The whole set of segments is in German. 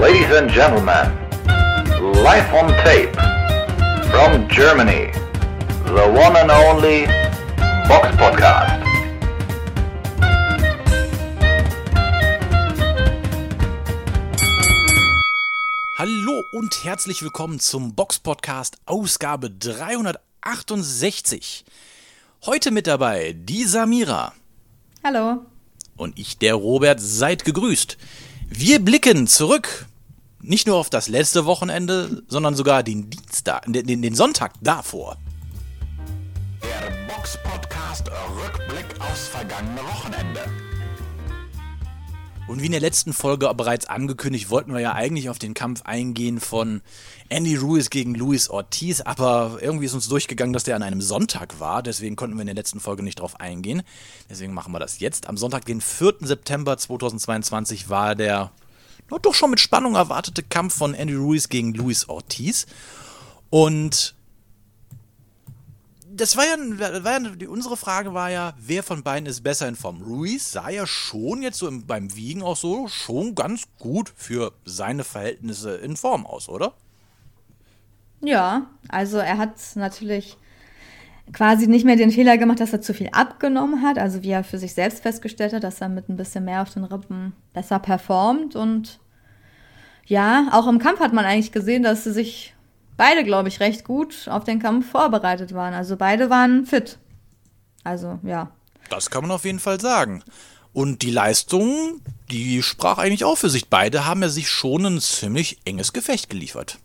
Ladies and gentlemen, live on tape from Germany, the one and only Box Podcast. Hallo und herzlich willkommen zum Box Podcast Ausgabe 368. Heute mit dabei die Samira. Hallo. Und ich, der Robert, seid gegrüßt. Wir blicken zurück, nicht nur auf das letzte Wochenende, sondern sogar den Dienstag, den, den Sonntag davor. Der Box Podcast Rückblick aufs vergangene Wochenende. Und wie in der letzten Folge bereits angekündigt, wollten wir ja eigentlich auf den Kampf eingehen von Andy Ruiz gegen Luis Ortiz, aber irgendwie ist uns durchgegangen, dass der an einem Sonntag war, deswegen konnten wir in der letzten Folge nicht drauf eingehen. Deswegen machen wir das jetzt. Am Sonntag, den 4. September 2022, war der doch schon mit Spannung erwartete Kampf von Andy Ruiz gegen Luis Ortiz. Und das war ja, war ja unsere Frage war ja, wer von beiden ist besser in Form? Ruiz sah ja schon jetzt so im, beim Wiegen auch so schon ganz gut für seine Verhältnisse in Form aus, oder? Ja, also er hat natürlich quasi nicht mehr den Fehler gemacht, dass er zu viel abgenommen hat, also wie er für sich selbst festgestellt hat, dass er mit ein bisschen mehr auf den Rippen besser performt und ja, auch im Kampf hat man eigentlich gesehen, dass sie sich beide, glaube ich, recht gut auf den Kampf vorbereitet waren. Also beide waren fit. Also, ja. Das kann man auf jeden Fall sagen. Und die Leistung, die sprach eigentlich auch für sich. Beide haben ja sich schon ein ziemlich enges Gefecht geliefert.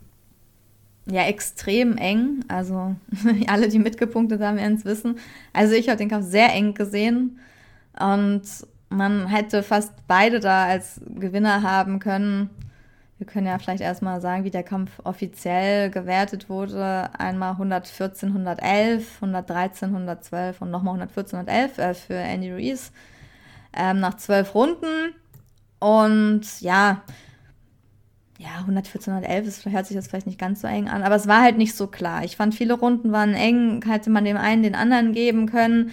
Ja, extrem eng. Also alle, die mitgepunktet haben, werden es wissen. Also ich habe den Kampf sehr eng gesehen. Und man hätte fast beide da als Gewinner haben können. Wir können ja vielleicht erstmal sagen, wie der Kampf offiziell gewertet wurde. Einmal 114, 111, 113, 112 und nochmal 114, 111 äh, für Andy Ruiz ähm, nach zwölf Runden. Und ja, ja, 114, 111 ist, hört sich das vielleicht nicht ganz so eng an, aber es war halt nicht so klar. Ich fand, viele Runden waren eng, hätte man dem einen den anderen geben können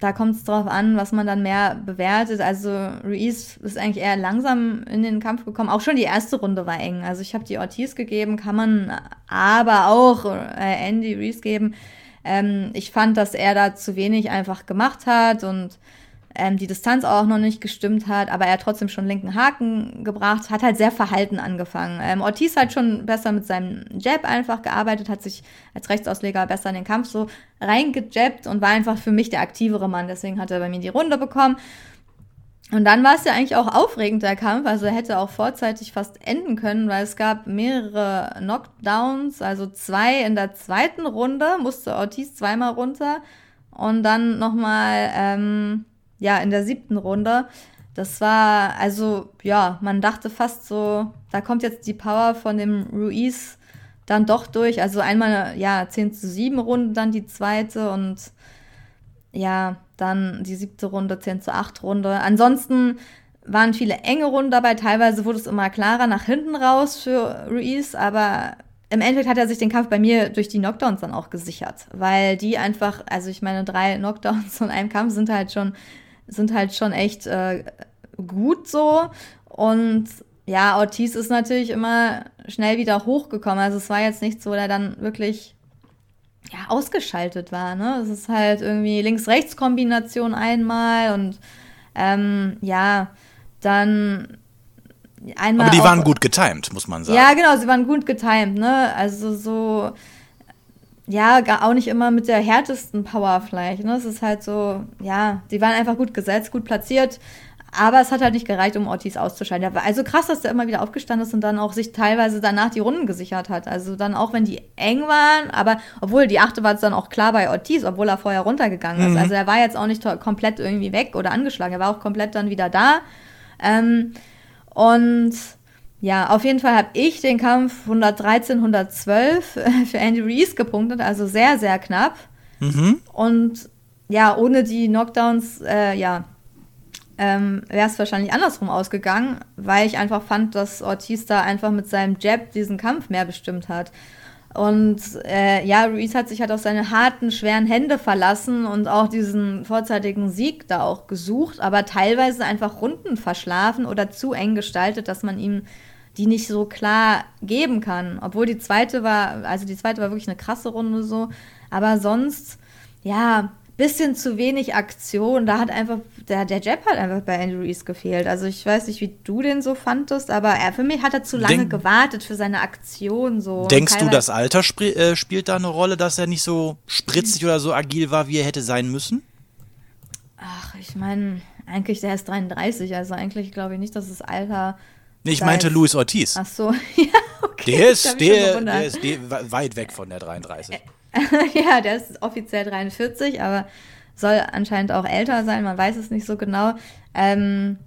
da kommt es drauf an, was man dann mehr bewertet. Also Ruiz ist eigentlich eher langsam in den Kampf gekommen. Auch schon die erste Runde war eng. Also ich habe die Ortiz gegeben, kann man aber auch äh, Andy Ruiz geben. Ähm, ich fand, dass er da zu wenig einfach gemacht hat und ähm, die Distanz auch noch nicht gestimmt hat, aber er trotzdem schon linken Haken gebracht, hat halt sehr verhalten angefangen. Ähm, Ortiz hat schon besser mit seinem Jab einfach gearbeitet, hat sich als Rechtsausleger besser in den Kampf so reingejabbt und war einfach für mich der aktivere Mann. Deswegen hat er bei mir die Runde bekommen. Und dann war es ja eigentlich auch aufregend, der Kampf. Also er hätte auch vorzeitig fast enden können, weil es gab mehrere Knockdowns, also zwei in der zweiten Runde, musste Ortiz zweimal runter. Und dann nochmal ähm, ja, in der siebten Runde. Das war, also, ja, man dachte fast so, da kommt jetzt die Power von dem Ruiz dann doch durch. Also einmal, ja, 10 zu 7 Runde, dann die zweite und ja, dann die siebte Runde, 10 zu 8 Runde. Ansonsten waren viele enge Runden dabei. Teilweise wurde es immer klarer nach hinten raus für Ruiz, aber im Endeffekt hat er sich den Kampf bei mir durch die Knockdowns dann auch gesichert, weil die einfach, also ich meine, drei Knockdowns von einem Kampf sind halt schon sind halt schon echt äh, gut so. Und ja, Ortiz ist natürlich immer schnell wieder hochgekommen. Also es war jetzt nicht so, der dann wirklich ja, ausgeschaltet war. Ne? Es ist halt irgendwie Links-Rechts-Kombination einmal und ähm, ja, dann einmal. Aber die waren gut getimed, muss man sagen. Ja, genau, sie waren gut getimed, ne? Also so ja, auch nicht immer mit der härtesten Power vielleicht. Ne? Es ist halt so, ja, die waren einfach gut gesetzt, gut platziert. Aber es hat halt nicht gereicht, um Ortiz auszuschalten. Also krass, dass der immer wieder aufgestanden ist und dann auch sich teilweise danach die Runden gesichert hat. Also dann auch, wenn die eng waren, aber obwohl die achte war es dann auch klar bei Ortiz, obwohl er vorher runtergegangen ist. Mhm. Also er war jetzt auch nicht komplett irgendwie weg oder angeschlagen. Er war auch komplett dann wieder da. Ähm, und ja, auf jeden Fall habe ich den Kampf 113, 112 für Andy Reese gepunktet, also sehr, sehr knapp. Mhm. Und ja, ohne die Knockdowns, äh, ja, ähm, wäre es wahrscheinlich andersrum ausgegangen, weil ich einfach fand, dass Ortiz da einfach mit seinem Jab diesen Kampf mehr bestimmt hat. Und äh, ja, Ruiz hat sich halt auf seine harten, schweren Hände verlassen und auch diesen vorzeitigen Sieg da auch gesucht, aber teilweise einfach Runden verschlafen oder zu eng gestaltet, dass man ihm die nicht so klar geben kann. Obwohl die zweite war, also die zweite war wirklich eine krasse Runde so. Aber sonst, ja, bisschen zu wenig Aktion. Da hat einfach, der, der Jab hat einfach bei Andrew Reese gefehlt. Also ich weiß nicht, wie du den so fandest, aber er, für mich hat er zu lange Denk, gewartet für seine Aktion. So. Denkst du, das Alter sp äh, spielt da eine Rolle, dass er nicht so spritzig oder so agil war, wie er hätte sein müssen? Ach, ich meine, eigentlich, der ist 33, also eigentlich glaube ich nicht, dass das Alter. Nee, ich meinte Luis Ortiz. Ach so, ja, okay. Der ist, der, der ist weit weg von der 33. ja, der ist offiziell 43, aber soll anscheinend auch älter sein, man weiß es nicht so genau. Ähm,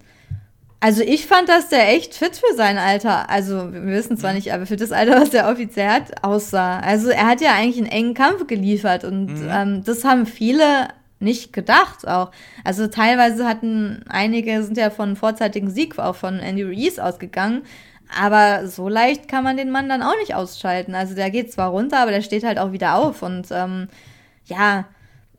also ich fand, dass der echt fit für sein Alter, also wir wissen zwar mhm. nicht, aber für das Alter, was der offiziell hat, aussah. Also er hat ja eigentlich einen engen Kampf geliefert und mhm. ähm, das haben viele nicht gedacht auch. Also teilweise hatten einige, sind ja von vorzeitigen Sieg auch von Andy Reese ausgegangen, aber so leicht kann man den Mann dann auch nicht ausschalten. Also der geht zwar runter, aber der steht halt auch wieder auf. Und ähm, ja,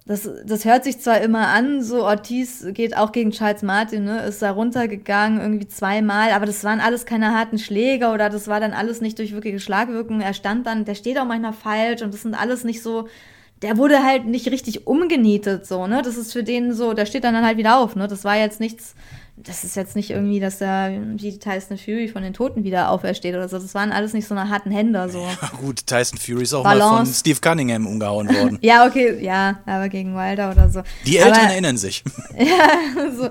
das, das hört sich zwar immer an, so Ortiz geht auch gegen Charles Martin, ne, ist da runtergegangen, irgendwie zweimal, aber das waren alles keine harten Schläge oder das war dann alles nicht durch wirkliche Schlagwirkung. Er stand dann, der steht auch manchmal falsch und das sind alles nicht so, der wurde halt nicht richtig umgenietet, so, ne? Das ist für den so, der steht dann halt wieder auf, ne? Das war jetzt nichts das ist jetzt nicht irgendwie, dass er wie Tyson Fury von den Toten wieder aufersteht oder so. Das waren alles nicht so eine harten Hände. So. Ja, gut, Tyson Fury ist auch Balance. mal von Steve Cunningham umgehauen worden. ja, okay, ja, aber gegen Wilder oder so. Die Eltern aber, erinnern sich. ja, so.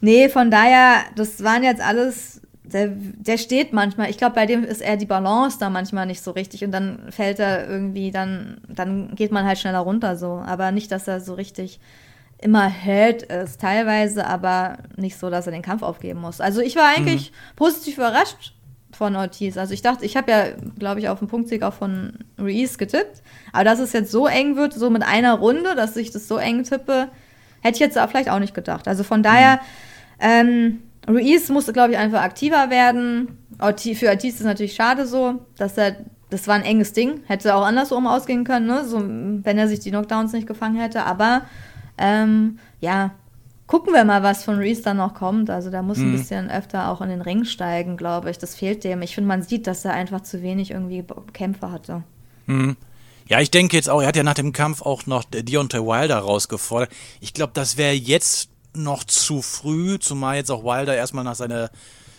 Nee, von daher, das waren jetzt alles. Der, der steht manchmal, ich glaube, bei dem ist eher die Balance da manchmal nicht so richtig und dann fällt er irgendwie, dann, dann geht man halt schneller runter so. Aber nicht, dass er so richtig immer hält ist, teilweise, aber nicht so, dass er den Kampf aufgeben muss. Also ich war eigentlich mhm. positiv überrascht von Ortiz. Also ich dachte, ich habe ja, glaube ich, auf den Punktsieg auch von Ruiz getippt. Aber dass es jetzt so eng wird, so mit einer Runde, dass ich das so eng tippe, hätte ich jetzt vielleicht auch nicht gedacht. Also von daher, mhm. ähm, Ruiz musste, glaube ich, einfach aktiver werden. Für Ortiz ist es natürlich schade so, dass er, das war ein enges Ding, hätte auch andersrum ausgehen können, ne? so, wenn er sich die Knockdowns nicht gefangen hätte. Aber ähm, ja, gucken wir mal, was von Reese dann noch kommt. Also da muss mhm. ein bisschen öfter auch in den Ring steigen, glaube ich. Das fehlt dem. Ich finde, man sieht, dass er einfach zu wenig irgendwie Kämpfe hatte. Mhm. Ja, ich denke jetzt auch, er hat ja nach dem Kampf auch noch Deontay Wilder rausgefordert. Ich glaube, das wäre jetzt noch zu früh, zumal jetzt auch Wilder erstmal nach seiner,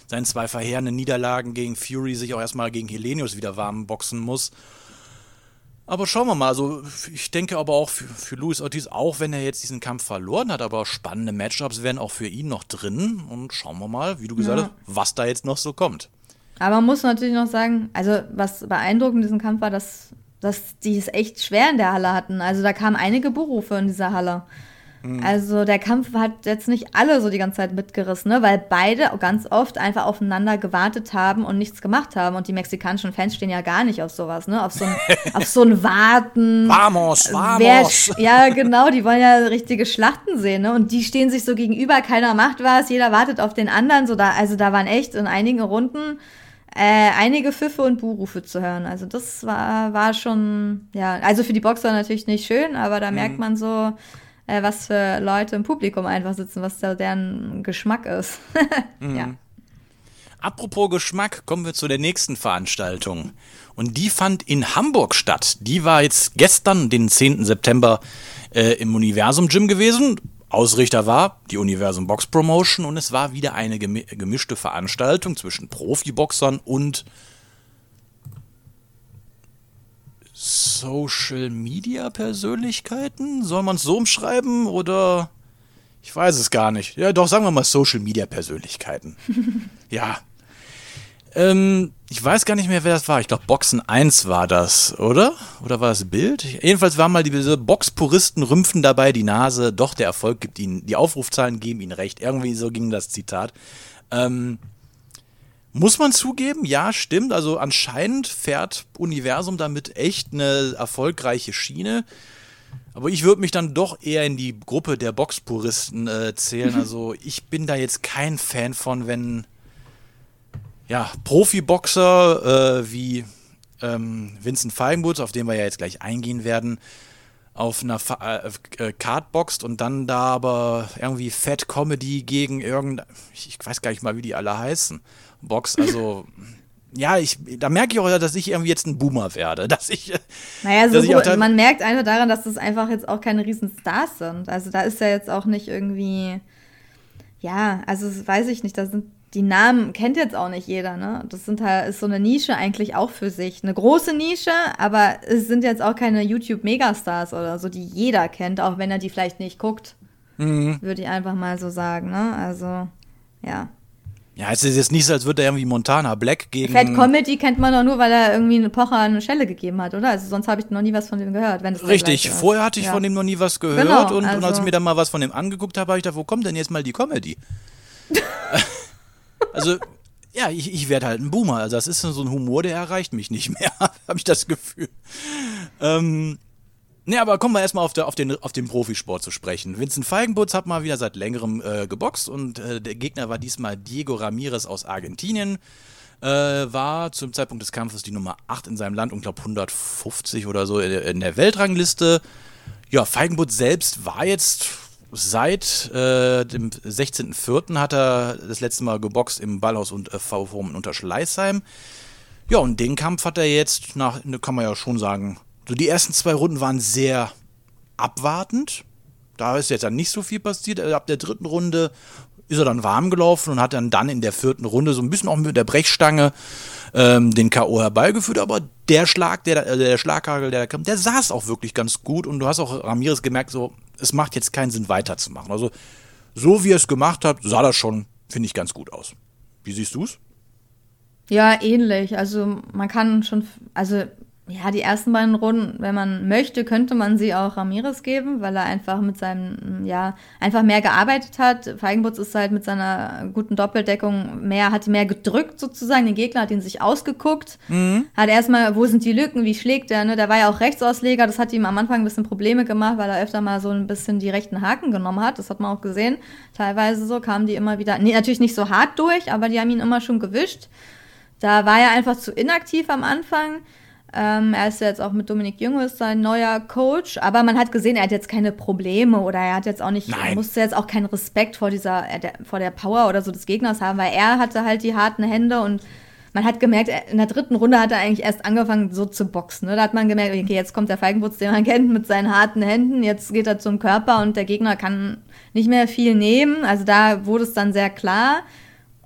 seinen zwei verheerenden Niederlagen gegen Fury sich auch erstmal gegen Helenius wieder warm boxen muss. Aber schauen wir mal. Also, ich denke aber auch für, für Luis Ortiz, auch wenn er jetzt diesen Kampf verloren hat, aber spannende Matchups wären auch für ihn noch drin. Und schauen wir mal, wie du gesagt ja. hast, was da jetzt noch so kommt. Aber man muss natürlich noch sagen, also was beeindruckend in diesem Kampf war, dass, dass die es echt schwer in der Halle hatten. Also da kamen einige Berufe in dieser Halle. Mhm. Also der Kampf hat jetzt nicht alle so die ganze Zeit mitgerissen, ne? weil beide ganz oft einfach aufeinander gewartet haben und nichts gemacht haben. Und die mexikanischen Fans stehen ja gar nicht auf sowas, ne? Auf so ein, auf so ein Warten. Vamos, vamos. Wer, ja, genau, die wollen ja richtige Schlachten sehen, ne? Und die stehen sich so gegenüber, keiner macht was, jeder wartet auf den anderen. So da, also da waren echt in einigen Runden äh, einige Pfiffe und Buhrufe zu hören. Also das war, war schon, ja, also für die Boxer natürlich nicht schön, aber da mhm. merkt man so, äh, was für Leute im Publikum einfach sitzen, was da deren Geschmack ist. mhm. Ja. Apropos Geschmack, kommen wir zu der nächsten Veranstaltung. Und die fand in Hamburg statt. Die war jetzt gestern, den 10. September, äh, im Universum Gym gewesen. Ausrichter war die Universum Box Promotion und es war wieder eine gemischte Veranstaltung zwischen Profiboxern und Social Media Persönlichkeiten? Soll man es so umschreiben oder ich weiß es gar nicht. Ja, doch, sagen wir mal Social Media Persönlichkeiten. ja. Ähm, ich weiß gar nicht mehr, wer das war. Ich glaube, Boxen 1 war das, oder? Oder war das Bild? Jedenfalls waren mal diese Boxpuristen rümpfen dabei die Nase. Doch, der Erfolg gibt ihnen, die Aufrufzahlen geben ihnen recht. Irgendwie so ging das Zitat. Ähm, muss man zugeben, ja, stimmt. Also anscheinend fährt Universum damit echt eine erfolgreiche Schiene. Aber ich würde mich dann doch eher in die Gruppe der Boxpuristen äh, zählen. Also ich bin da jetzt kein Fan von, wenn ja, Profiboxer äh, wie ähm, Vincent Feigenbutz, auf den wir ja jetzt gleich eingehen werden, auf einer Fa äh, äh, Card boxt und dann da aber irgendwie Fat Comedy gegen irgendein, ich weiß gar nicht mal, wie die alle heißen, Box, also ja, ich, da merke ich auch, dass ich irgendwie jetzt ein Boomer werde, dass ich, Naja, so dass ich auch man merkt einfach daran, dass das einfach jetzt auch keine riesen Stars sind. Also da ist ja jetzt auch nicht irgendwie, ja, also weiß ich nicht, da sind die Namen kennt jetzt auch nicht jeder, ne? Das sind halt, ist so eine Nische eigentlich auch für sich. Eine große Nische, aber es sind jetzt auch keine YouTube-Megastars oder so, die jeder kennt, auch wenn er die vielleicht nicht guckt. Mhm. Würde ich einfach mal so sagen, ne? Also, ja. Ja, es ist jetzt nicht so, als würde er irgendwie Montana Black gegen. Fat Comedy kennt man doch nur, weil er irgendwie eine Pocher eine Schelle gegeben hat, oder? Also sonst habe ich noch nie was von dem gehört. Wenn der Richtig, vorher hatte ich Ja. von dem noch nie was gehört Genau, und, und als also- ich mir dann mal was von dem angeguckt habe, habe ich gedacht, wo kommt denn jetzt mal die Comedy? also, ja, ich, ich werde halt ein Boomer. Also das ist so ein Humor, der erreicht mich nicht mehr, habe ich das Gefühl. Ähm, ne, aber kommen wir erstmal auf, auf, den, auf den Profisport zu sprechen. Vincent Feigenbutz hat mal wieder seit längerem äh, geboxt und äh, der Gegner war diesmal Diego Ramirez aus Argentinien. Äh, war zum Zeitpunkt des Kampfes die Nummer 8 in seinem Land und glaube 150 oder so in der- Weltrangliste. Ja, Feigenbutz selbst war jetzt seit äh, dem 16.04. hat er das letzte Mal geboxt im Ballhaus und äh, V-Form unter Schleißheim. Ja, und den Kampf hat er jetzt nach, kann man ja schon sagen, so die ersten zwei Runden waren sehr abwartend. Da ist jetzt dann nicht so viel passiert. Ab der dritten Runde ist er dann warm gelaufen und hat dann dann in der vierten Runde so ein bisschen auch mit der Brechstange ähm, den K.O. herbeigeführt. Aber der Schlag, der, äh, der Schlaghagel, der da kam, der saß auch wirklich ganz gut. Und du hast auch Ramirez gemerkt, so, es macht jetzt keinen Sinn weiterzumachen. Also, so wie er es gemacht hat, sah das schon, finde ich, ganz gut aus. Wie siehst du es? Ja, ähnlich. Also man kann schon, also ja, die ersten beiden Runden, wenn man möchte, könnte man sie auch Ramirez geben, weil er einfach mit seinem, ja, einfach mehr gearbeitet hat. Feigenbutz ist halt mit seiner guten Doppeldeckung mehr, hat mehr gedrückt sozusagen. Den Gegner hat ihn sich ausgeguckt. Hat erstmal, wo sind die Lücken, wie schlägt er, ne? Der war ja auch Rechtsausleger, das hat ihm am Anfang ein bisschen Probleme gemacht, weil er öfter mal so ein bisschen die rechten Haken genommen hat. Das hat man auch gesehen. Teilweise so kamen die immer wieder, nee, natürlich nicht so hart durch, aber die haben ihn immer schon gewischt. Da war er einfach zu inaktiv am Anfang. Ähm, er ist ja jetzt auch mit Dominik Junges sein neuer Coach, aber man hat gesehen, er hat jetzt keine Probleme oder er hat jetzt auch nicht, Nein. musste jetzt auch keinen Respekt vor dieser, äh, der, vor der Power oder so des Gegners haben, weil er hatte halt die harten Hände und man hat gemerkt, er- in der dritten Runde hat er eigentlich erst angefangen so zu boxen. Ne? Da hat man gemerkt, okay, jetzt kommt der Feigenputz, den man kennt, mit seinen harten Händen, jetzt geht er zum Körper und der Gegner kann nicht mehr viel nehmen. Also da wurde es dann sehr klar.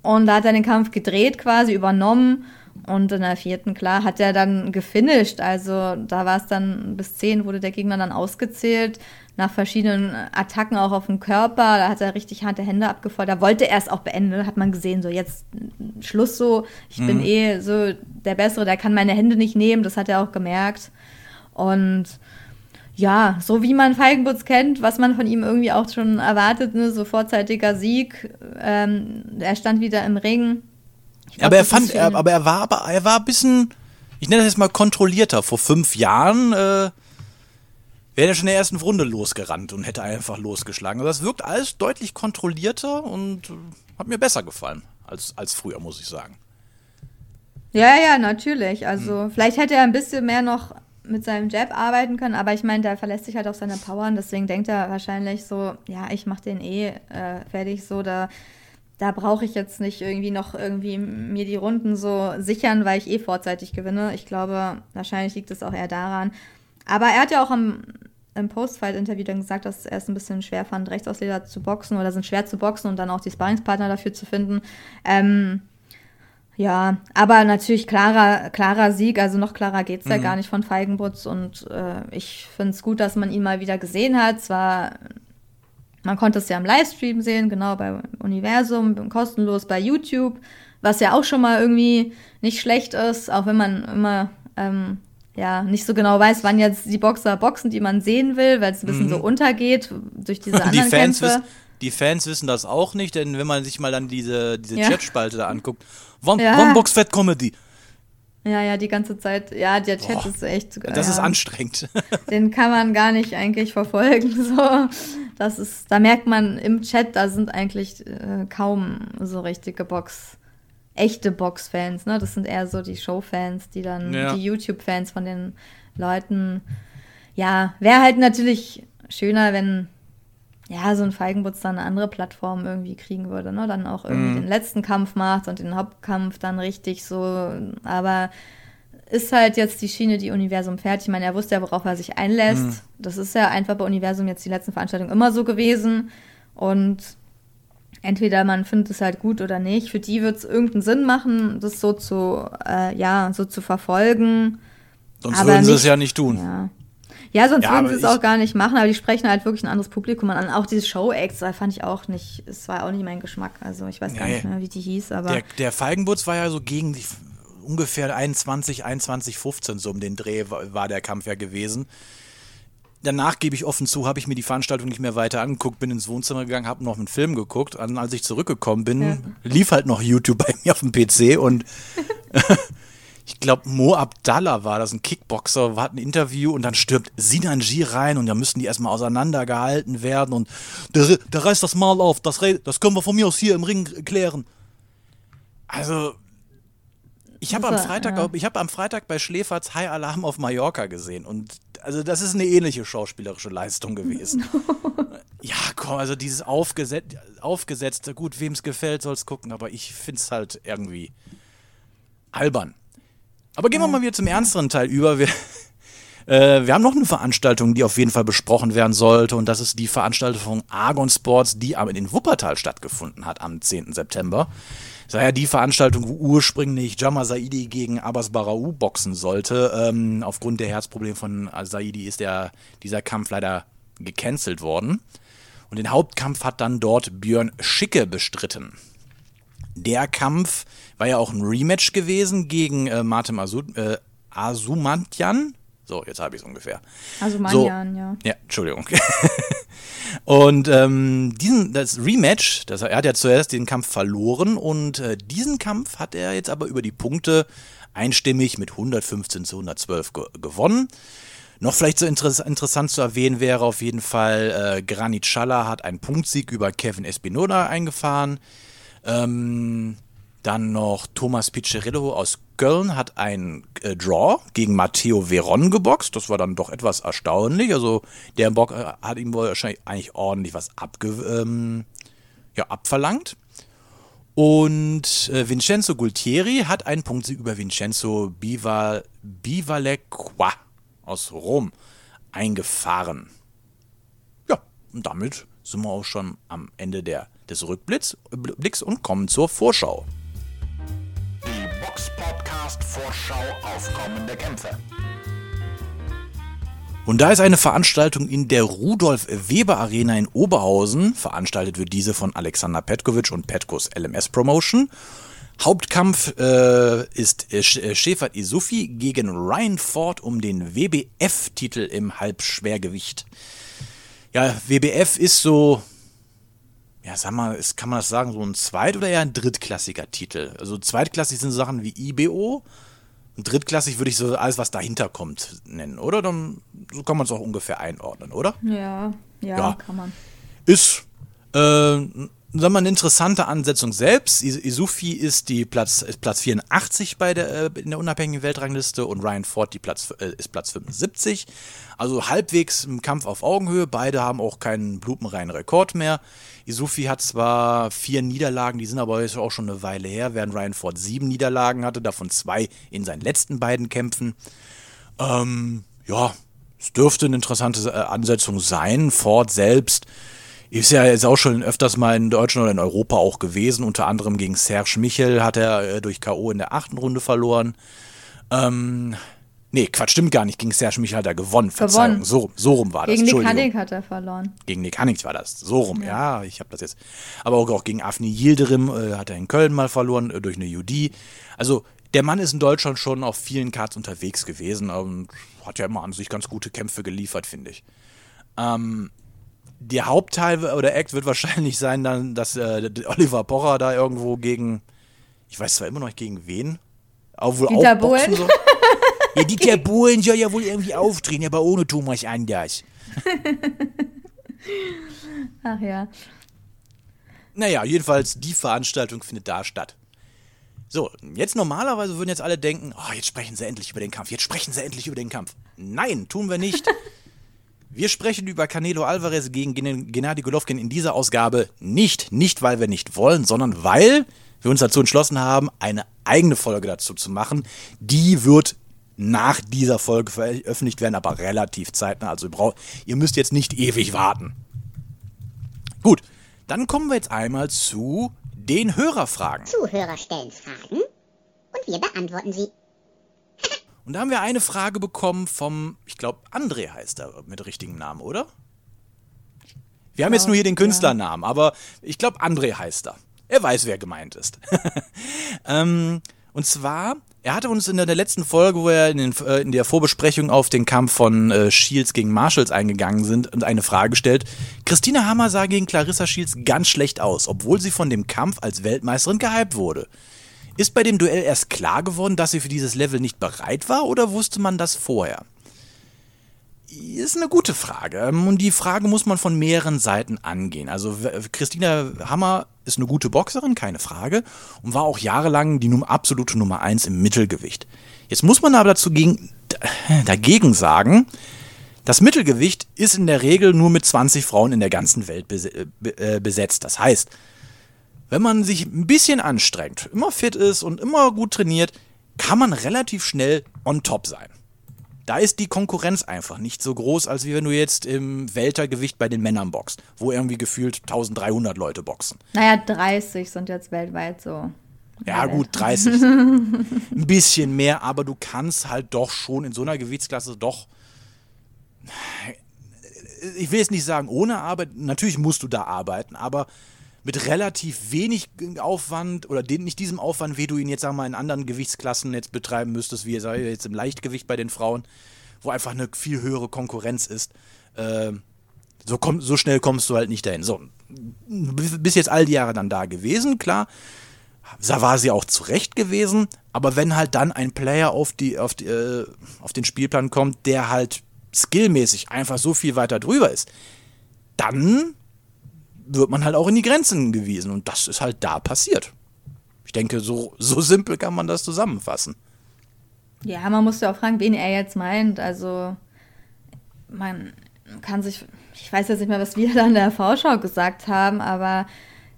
Und da hat er den Kampf gedreht quasi, übernommen. Und in der vierten, klar, hat er dann gefinisht. Also da war es dann bis zehn, wurde der Gegner dann ausgezählt. Nach verschiedenen Attacken auch auf den Körper. Da hat er richtig harte Hände abgefeuert. Da wollte er es auch beenden. Hat man gesehen, so jetzt Schluss so. Ich bin eh so der Bessere, der kann meine Hände nicht nehmen. Das hat er auch gemerkt. Und ja, so wie man Feigenbutz kennt, was man von ihm irgendwie auch schon erwartet, ne, so vorzeitiger Sieg. Ähm, er stand wieder im Ring. Glaub, aber er fand, er, aber er war, aber er war ein bisschen, ich nenne das jetzt mal kontrollierter. Vor fünf Jahren äh, wäre er schon in der ersten Runde losgerannt und hätte einfach losgeschlagen. Also das wirkt alles deutlich kontrollierter und äh, hat mir besser gefallen als, als früher, muss ich sagen. Ja, ja, natürlich. Also Hm. vielleicht hätte er ein bisschen mehr noch mit seinem Jab arbeiten können, aber ich meine, der verlässt sich halt auf seine Power und deswegen denkt er wahrscheinlich so, ja, ich mach den eh äh, fertig, so da, da brauche ich jetzt nicht irgendwie noch irgendwie mir die Runden so sichern, weil ich eh vorzeitig gewinne. Ich glaube, wahrscheinlich liegt es auch eher daran. Aber er hat ja auch am, im Post-Fight-Interview dann gesagt, dass er es ein bisschen schwer fand, Rechtsausleger zu boxen oder sind schwer zu boxen und dann auch die Sparringspartner dafür zu finden. Ähm, ja, aber natürlich klarer, klarer Sieg, also noch klarer geht's ja gar nicht von Feigenbutz und äh, ich finde es gut, dass man ihn mal wieder gesehen hat. Zwar, man konnte es ja im Livestream sehen, genau bei Universum, kostenlos bei YouTube, was ja auch schon mal irgendwie nicht schlecht ist, auch wenn man immer ähm, ja nicht so genau weiß, wann jetzt die Boxer boxen, die man sehen will, weil es ein bisschen so untergeht durch diese Die anderen Fans, Kämpfe. wissen, die Fans wissen das auch nicht, denn wenn man sich mal dann diese, diese Ja. Chatspalte da anguckt, One, Ja. One Box Fat Comedy, Ja, ja, die ganze Zeit. Ja, der Chat Boah, ist echt. das ja. ist anstrengend. den kann man gar nicht eigentlich verfolgen. So, das ist, da merkt man im Chat, da sind eigentlich äh, kaum so richtige Box, echte Box-Fans. Ne? Das sind eher so die Show-Fans, die dann Ja. die YouTube-Fans von den Leuten. ja, wäre halt natürlich schöner, wenn ja, so ein Feigenbutz dann eine andere Plattform irgendwie kriegen würde, ne? Dann auch irgendwie den letzten Kampf macht und den Hauptkampf dann richtig so. Aber ist halt jetzt die Schiene, die Universum fährt. Ich meine, er wusste ja, worauf er sich einlässt. Das ist ja einfach bei Universum jetzt die letzten Veranstaltungen immer so gewesen. Und entweder man findet es halt gut oder nicht. Für die wird es irgendeinen Sinn machen, das so zu, äh, ja, so zu verfolgen. Sonst Aber würden sie es ja nicht tun. Ja. Ja, sonst Ja, würden sie es auch gar nicht machen, aber die sprechen halt wirklich ein anderes Publikum an. Auch diese Show-Acts, da fand ich auch nicht, es war auch nicht mein Geschmack. Also ich weiß gar Nee. nicht mehr, wie die hieß, aber Der, der Feigenbutz war ja so gegen die, ungefähr 21, 21, 15, so um den Dreh war, war der Kampf ja gewesen. Danach gebe ich offen zu, habe ich mir die Veranstaltung nicht mehr weiter angeguckt, bin ins Wohnzimmer gegangen, habe noch einen Film geguckt. Und als ich zurückgekommen bin, Ja. lief halt noch YouTube bei mir auf dem PC und ich glaube, Mo Abdallah war das, ein Kickboxer, hat ein Interview und dann stirbt Sinanji rein und da müssten die erstmal auseinandergehalten werden und der, der reißt das Mal auf, das, das können wir von mir aus hier im Ring klären. Also, ich habe am Freitag, ja. ich habe am Freitag bei Schläferz High Alarm auf Mallorca gesehen und also das ist eine ähnliche schauspielerische Leistung gewesen. ja, komm, also dieses aufgeset aufgesetzte, gut, wem es gefällt, soll es gucken, aber ich finde es halt irgendwie albern. Aber gehen wir mal wieder zum ernsteren Teil über. Wir, äh, wir haben noch eine Veranstaltung, die auf jeden Fall besprochen werden sollte. Und das ist die Veranstaltung von Argon Sports, die aber in Wuppertal stattgefunden hat am 10. September. Das war ja die Veranstaltung, wo ursprünglich Jama Saidi gegen Abbas Barau boxen sollte. Ähm, aufgrund der Herzprobleme von Saidi ist der, dieser Kampf leider gecancelt worden. Und den Hauptkampf hat dann dort Björn Schicke bestritten. Der Kampf war ja auch ein Rematch gewesen gegen äh, Martin Asu äh, Asumantian. So, jetzt habe ich es ungefähr. also So. Ja. Ja, Entschuldigung. und ähm, diesen, das Rematch, das, er hat ja zuerst den Kampf verloren und äh, diesen Kampf hat er jetzt aber über die Punkte einstimmig mit 115 zu 112 ge gewonnen. Noch vielleicht so interess interessant zu erwähnen wäre auf jeden Fall, äh, Granit Xhalla hat einen Punktsieg über Kevin Espinola eingefahren. Ähm, dann noch Thomas Piccirillo aus Köln hat einen äh, Draw gegen Matteo Veron geboxt. Das war dann doch etwas erstaunlich. Also der Bock äh, hat ihm wohl wahrscheinlich eigentlich ordentlich was abge ähm, ja, abverlangt. Und äh, Vincenzo Gultieri hat einen Punktsieg über Vincenzo Biva, Bivalequa aus Rom eingefahren. Ja, und damit sind wir auch schon am Ende der, des Rückblicks Blicks und kommen zur Vorschau. Die Box Podcast Vorschau auf kommende Kämpfe. Und da ist eine Veranstaltung in der Rudolf Weber Arena in Oberhausen. Veranstaltet wird diese von Alexander Petkovic und Petkos LMS Promotion. Hauptkampf äh, ist äh, äh, Schäfert Isufi gegen Ryan Ford um den WBF-Titel im Halbschwergewicht. Ja, WBF ist so, ja, sag mal, ist, kann man das sagen, so ein zweit- oder eher ein drittklassiger Titel? Also zweitklassig sind Sachen wie IBO, und drittklassig würde ich so alles, was dahinter kommt, nennen, oder? Dann so kann man es auch ungefähr einordnen, oder? Ja, ja, Ja. kann man. Ist, äh, sagen wir eine interessante Ansetzung selbst. Is- Isufi ist die Platz, ist Platz 84 bei der, äh, in der unabhängigen Weltrangliste und Ryan Ford die Platz, äh, ist Platz 75. Also halbwegs im Kampf auf Augenhöhe. Beide haben auch keinen blumenreinen Rekord mehr. Isufi hat zwar vier Niederlagen, die sind aber jetzt auch schon eine Weile her, während Ryan Ford sieben Niederlagen hatte, davon zwei in seinen letzten beiden Kämpfen. Ähm, ja, es dürfte eine interessante äh, Ansetzung sein. Ford selbst ist ja jetzt auch schon öfters mal in Deutschland oder in Europa auch gewesen. Unter anderem gegen Serge Michel hat er äh, durch K.O. in der achten Runde verloren. Ähm, nee, Quatsch, stimmt gar nicht. Gegen Serge Michel hat er gewonnen. Verzeihung. So, so rum war das. Gegen Nick. Hannig hat er verloren. Gegen Nick Hannings war das. So rum, ja, ich habe das jetzt. Aber auch, auch gegen Afni Yildirim äh, hat er in Köln mal verloren äh, durch eine UD. Also der Mann ist in Deutschland schon auf vielen Cards unterwegs gewesen und hat ja immer an sich ganz gute Kämpfe geliefert, finde ich. Ähm, der Hauptteil oder Act wird wahrscheinlich sein, dann, dass äh, Oliver Pocher da irgendwo gegen, ich weiß zwar immer noch nicht gegen wen, aber wohl Dieter auch Bohlen? soll. Ja, Dieter Bohlen soll ja wohl irgendwie auftreten, aber ohne Thomas Anders. Ach ja. Naja, jedenfalls, die Veranstaltung findet da statt. So, jetzt normalerweise würden jetzt alle denken, oh, jetzt sprechen sie endlich über den Kampf, jetzt sprechen sie endlich über den Kampf. Nein, tun wir nicht. Wir sprechen über Canelo Alvarez gegen Gennady Golovkin in dieser Ausgabe nicht, nicht weil wir nicht wollen, sondern weil wir uns dazu entschlossen haben, eine eigene Folge dazu zu machen. Die wird nach dieser Folge veröffentlicht werden, aber relativ zeitnah. Also ihr, braucht, ihr müsst jetzt nicht ewig warten. Gut, dann kommen wir jetzt einmal zu den Hörerfragen. Zuhörer stellen Fragen und wir beantworten sie. Und da haben wir eine Frage bekommen vom, ich glaube, André heißt er mit richtigem Namen, oder? Wir haben jetzt nur hier den Künstlernamen, aber ich glaube, André heißt er. Er weiß, wer gemeint ist. ähm, und zwar, er hatte uns in der, letzten Folge, wo er in, den, äh, in, der Vorbesprechung auf den Kampf von äh, Shields gegen Marshalls eingegangen sind und eine Frage gestellt. Christina Hammer sah gegen Clarissa Shields ganz schlecht aus, obwohl sie von dem Kampf als Weltmeisterin gehypt wurde. Ist bei dem Duell erst klar geworden, dass sie für dieses Level nicht bereit war oder wusste man das vorher? Ist eine gute Frage. Und die Frage muss man von mehreren Seiten angehen. Also Christina Hammer ist eine gute Boxerin, keine Frage, und war auch jahrelang die absolute Nummer 1 im Mittelgewicht. Jetzt muss man aber dazu gegen, dagegen sagen, das Mittelgewicht ist in der Regel nur mit 20 Frauen in der ganzen Welt äh, besetzt. Das heißt, wenn man sich ein bisschen anstrengt, immer fit ist und immer gut trainiert, kann man relativ schnell on top sein. Da ist die Konkurrenz einfach nicht so groß, als wie wenn du jetzt im Weltergewicht bei den Männern boxst, wo irgendwie gefühlt 1300 Leute boxen. Naja, 30 sind jetzt weltweit so. Ja, gut, 30. ein bisschen mehr, aber du kannst halt doch schon in so einer Gewichtsklasse doch. Ich will jetzt nicht sagen ohne Arbeit, natürlich musst du da arbeiten, aber mit relativ wenig Aufwand oder den, nicht diesem Aufwand, wie du ihn jetzt sagen wir mal in anderen Gewichtsklassen jetzt betreiben müsstest, wie sei jetzt im Leichtgewicht bei den Frauen, wo einfach eine viel höhere Konkurrenz ist. Äh, so, komm, so schnell kommst du halt nicht dahin. So, bis jetzt all die Jahre dann da gewesen, klar. Da war sie auch zurecht gewesen, aber wenn halt dann ein Player auf, die, auf, die, äh, auf den Spielplan kommt, der halt skillmäßig einfach so viel weiter drüber ist, dann wird man halt auch in die Grenzen gewiesen. Und das ist halt da passiert. Ich denke, so, so simpel kann man das zusammenfassen. Ja, man muss ja auch fragen, wen er jetzt meint. Also, man kann sich, ich weiß jetzt nicht mehr, was wir da in der Vorschau gesagt haben, aber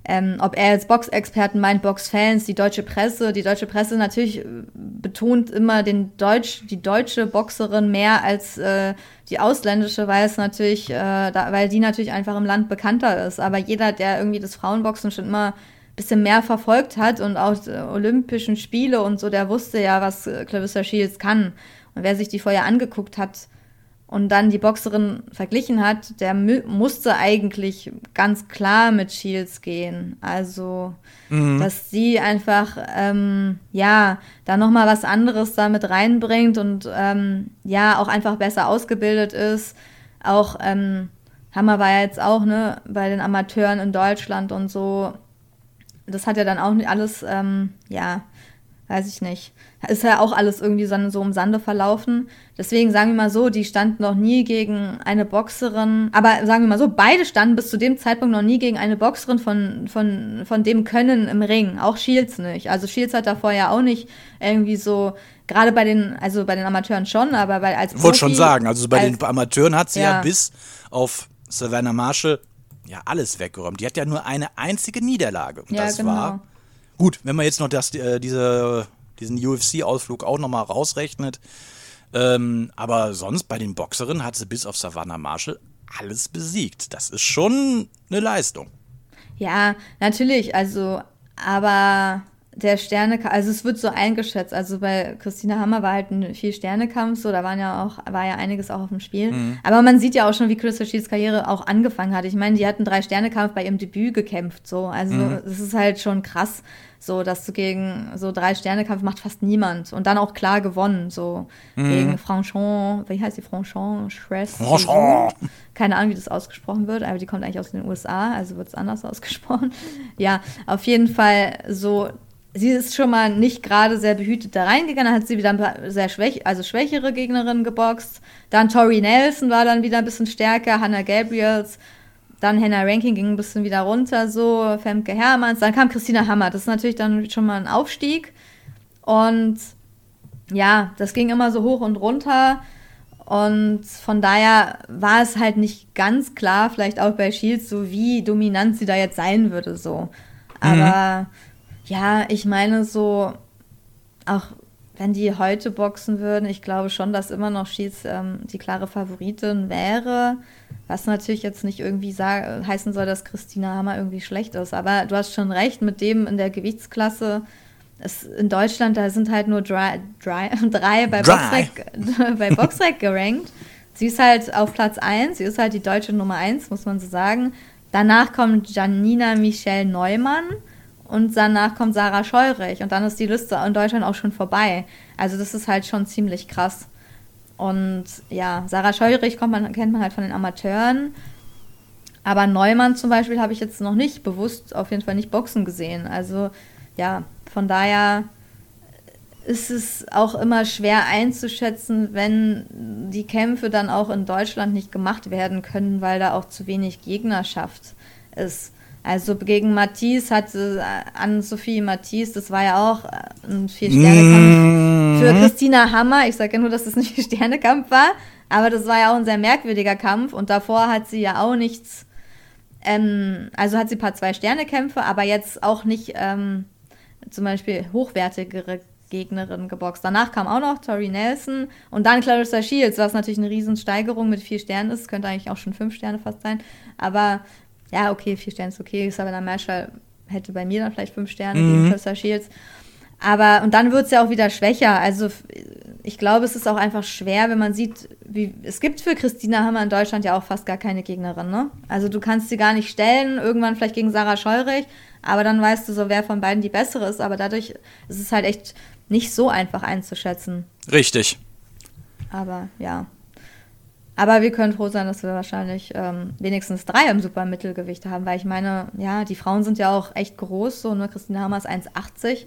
ähm, ob er jetzt Boxexperten meint, Boxfans, die deutsche Presse. Die deutsche Presse natürlich äh, betont immer den Deutsch, die deutsche Boxerin mehr als äh, die ausländische, weil es natürlich, äh, da, weil die natürlich einfach im Land bekannter ist. Aber jeder, der irgendwie das Frauenboxen schon immer bisschen mehr verfolgt hat und auch die Olympischen Spiele und so, der wusste ja, was äh, Clarissa Shields kann. Und wer sich die vorher angeguckt hat, und dann die Boxerin verglichen hat, der musste eigentlich ganz klar mit Shields gehen. Also, mhm. dass sie einfach, ähm, ja, da nochmal was anderes da mit reinbringt und ähm, ja, auch einfach besser ausgebildet ist. Auch, ähm, Hammer war ja jetzt auch, ne, bei den Amateuren in Deutschland und so. Das hat ja dann auch nicht alles, ähm, ja, weiß ich nicht ist ja auch alles irgendwie so, so im Sande verlaufen. Deswegen sagen wir mal so, die standen noch nie gegen eine Boxerin, aber sagen wir mal so, beide standen bis zu dem Zeitpunkt noch nie gegen eine Boxerin von, von, von dem Können im Ring. Auch Shields nicht. Also Shields hat davor ja auch nicht irgendwie so, gerade bei den, also bei den Amateuren schon, aber bei, als Ich wollte schon sagen, also bei als, den Amateuren hat sie ja. ja bis auf Savannah Marshall ja alles weggeräumt. Die hat ja nur eine einzige Niederlage. Und ja, das genau. war gut, wenn man jetzt noch das, äh, diese diesen UFC-Ausflug auch nochmal rausrechnet. Ähm, aber sonst bei den Boxerinnen hat sie bis auf Savannah Marshall alles besiegt. Das ist schon eine Leistung. Ja, natürlich. Also, aber der Sternekampf, also es wird so eingeschätzt. Also bei Christina Hammer war halt ein viel Sternekampf, so da waren ja auch, war ja einiges auch auf dem Spiel. Mhm. Aber man sieht ja auch schon, wie Christa Shields Karriere auch angefangen hat. Ich meine, die hatten drei Sternekampf bei ihrem Debüt gekämpft, so. Also mhm. es ist halt schon krass. So, dass du gegen so drei Sterne-Kampf macht fast niemand. Und dann auch klar gewonnen. So mhm. gegen Franchon, wie heißt die Franchon? Shress? Franchon! Keine Ahnung, wie das ausgesprochen wird, aber die kommt eigentlich aus den USA, also wird es anders ausgesprochen. Ja, auf jeden Fall so. Sie ist schon mal nicht gerade sehr behütet da reingegangen, dann hat sie wieder ein paar sehr schwäch also schwächere Gegnerinnen geboxt. Dann Tori Nelson war dann wieder ein bisschen stärker, Hannah Gabriels dann Hannah Ranking ging ein bisschen wieder runter, so Femke Hermanns. Dann kam Christina Hammer. Das ist natürlich dann schon mal ein Aufstieg. Und ja, das ging immer so hoch und runter. Und von daher war es halt nicht ganz klar, vielleicht auch bei Shields, so wie dominant sie da jetzt sein würde, so. Aber mhm. Ja, ich meine so, auch wenn die heute boxen würden, ich glaube schon, dass immer noch Shields ähm, die klare Favoritin wäre. Was natürlich jetzt nicht irgendwie heißen soll, dass Christina Hammer irgendwie schlecht ist. Aber du hast schon recht, mit dem in der Gewichtsklasse es, in Deutschland, da sind halt nur dry, dry, drei bei Boxrec, bei Boxrec gerankt. Sie ist halt auf Platz 1, sie ist halt die deutsche Nummer 1, muss man so sagen. Danach kommt Janina Michelle Neumann und danach kommt Sarah Scheurich und dann ist die Liste in Deutschland auch schon vorbei. Also das ist halt schon ziemlich krass. Und ja, Sarah Scheurich kommt man, kennt man halt von den Amateuren. Aber Neumann zum Beispiel habe ich jetzt noch nicht bewusst auf jeden Fall nicht Boxen gesehen. Also ja, von daher ist es auch immer schwer einzuschätzen, wenn die Kämpfe dann auch in Deutschland nicht gemacht werden können, weil da auch zu wenig Gegnerschaft ist. Also gegen Matisse hatte äh, an Sophie Matisse, das war ja auch äh, ein Vier-Sterne-Kampf mm. für Christina Hammer. Ich sage ja nur, dass das ein Vier-Sterne-Kampf war, aber das war ja auch ein sehr merkwürdiger Kampf und davor hat sie ja auch nichts, ähm, also hat sie ein paar Zwei-Sterne-Kämpfe, aber jetzt auch nicht ähm, zum Beispiel hochwertigere Gegnerin geboxt. Danach kam auch noch Tori Nelson und dann Clarissa Shields, was natürlich eine Riesensteigerung mit vier Sternen ist. Könnte eigentlich auch schon fünf Sterne fast sein. Aber ja, okay, vier Sterne ist okay. Sabina Marshall hätte bei mir dann vielleicht fünf Sterne mhm. gegen Clarissa Shields. Aber, und dann wird es ja auch wieder schwächer. Also, ich glaube, es ist auch einfach schwer, wenn man sieht, wie, es gibt für Christina Hammer in Deutschland ja auch fast gar keine Gegnerin, ne? Also, du kannst sie gar nicht stellen, irgendwann vielleicht gegen Sarah Scheurich, aber dann weißt du so, wer von beiden die bessere ist. Aber dadurch ist es halt echt nicht so einfach einzuschätzen. Richtig. Aber ja. Aber wir können froh sein, dass wir wahrscheinlich ähm, wenigstens drei im Supermittelgewicht haben, weil ich meine, ja, die Frauen sind ja auch echt groß, so, ne? Christina Hammer ist 1,80.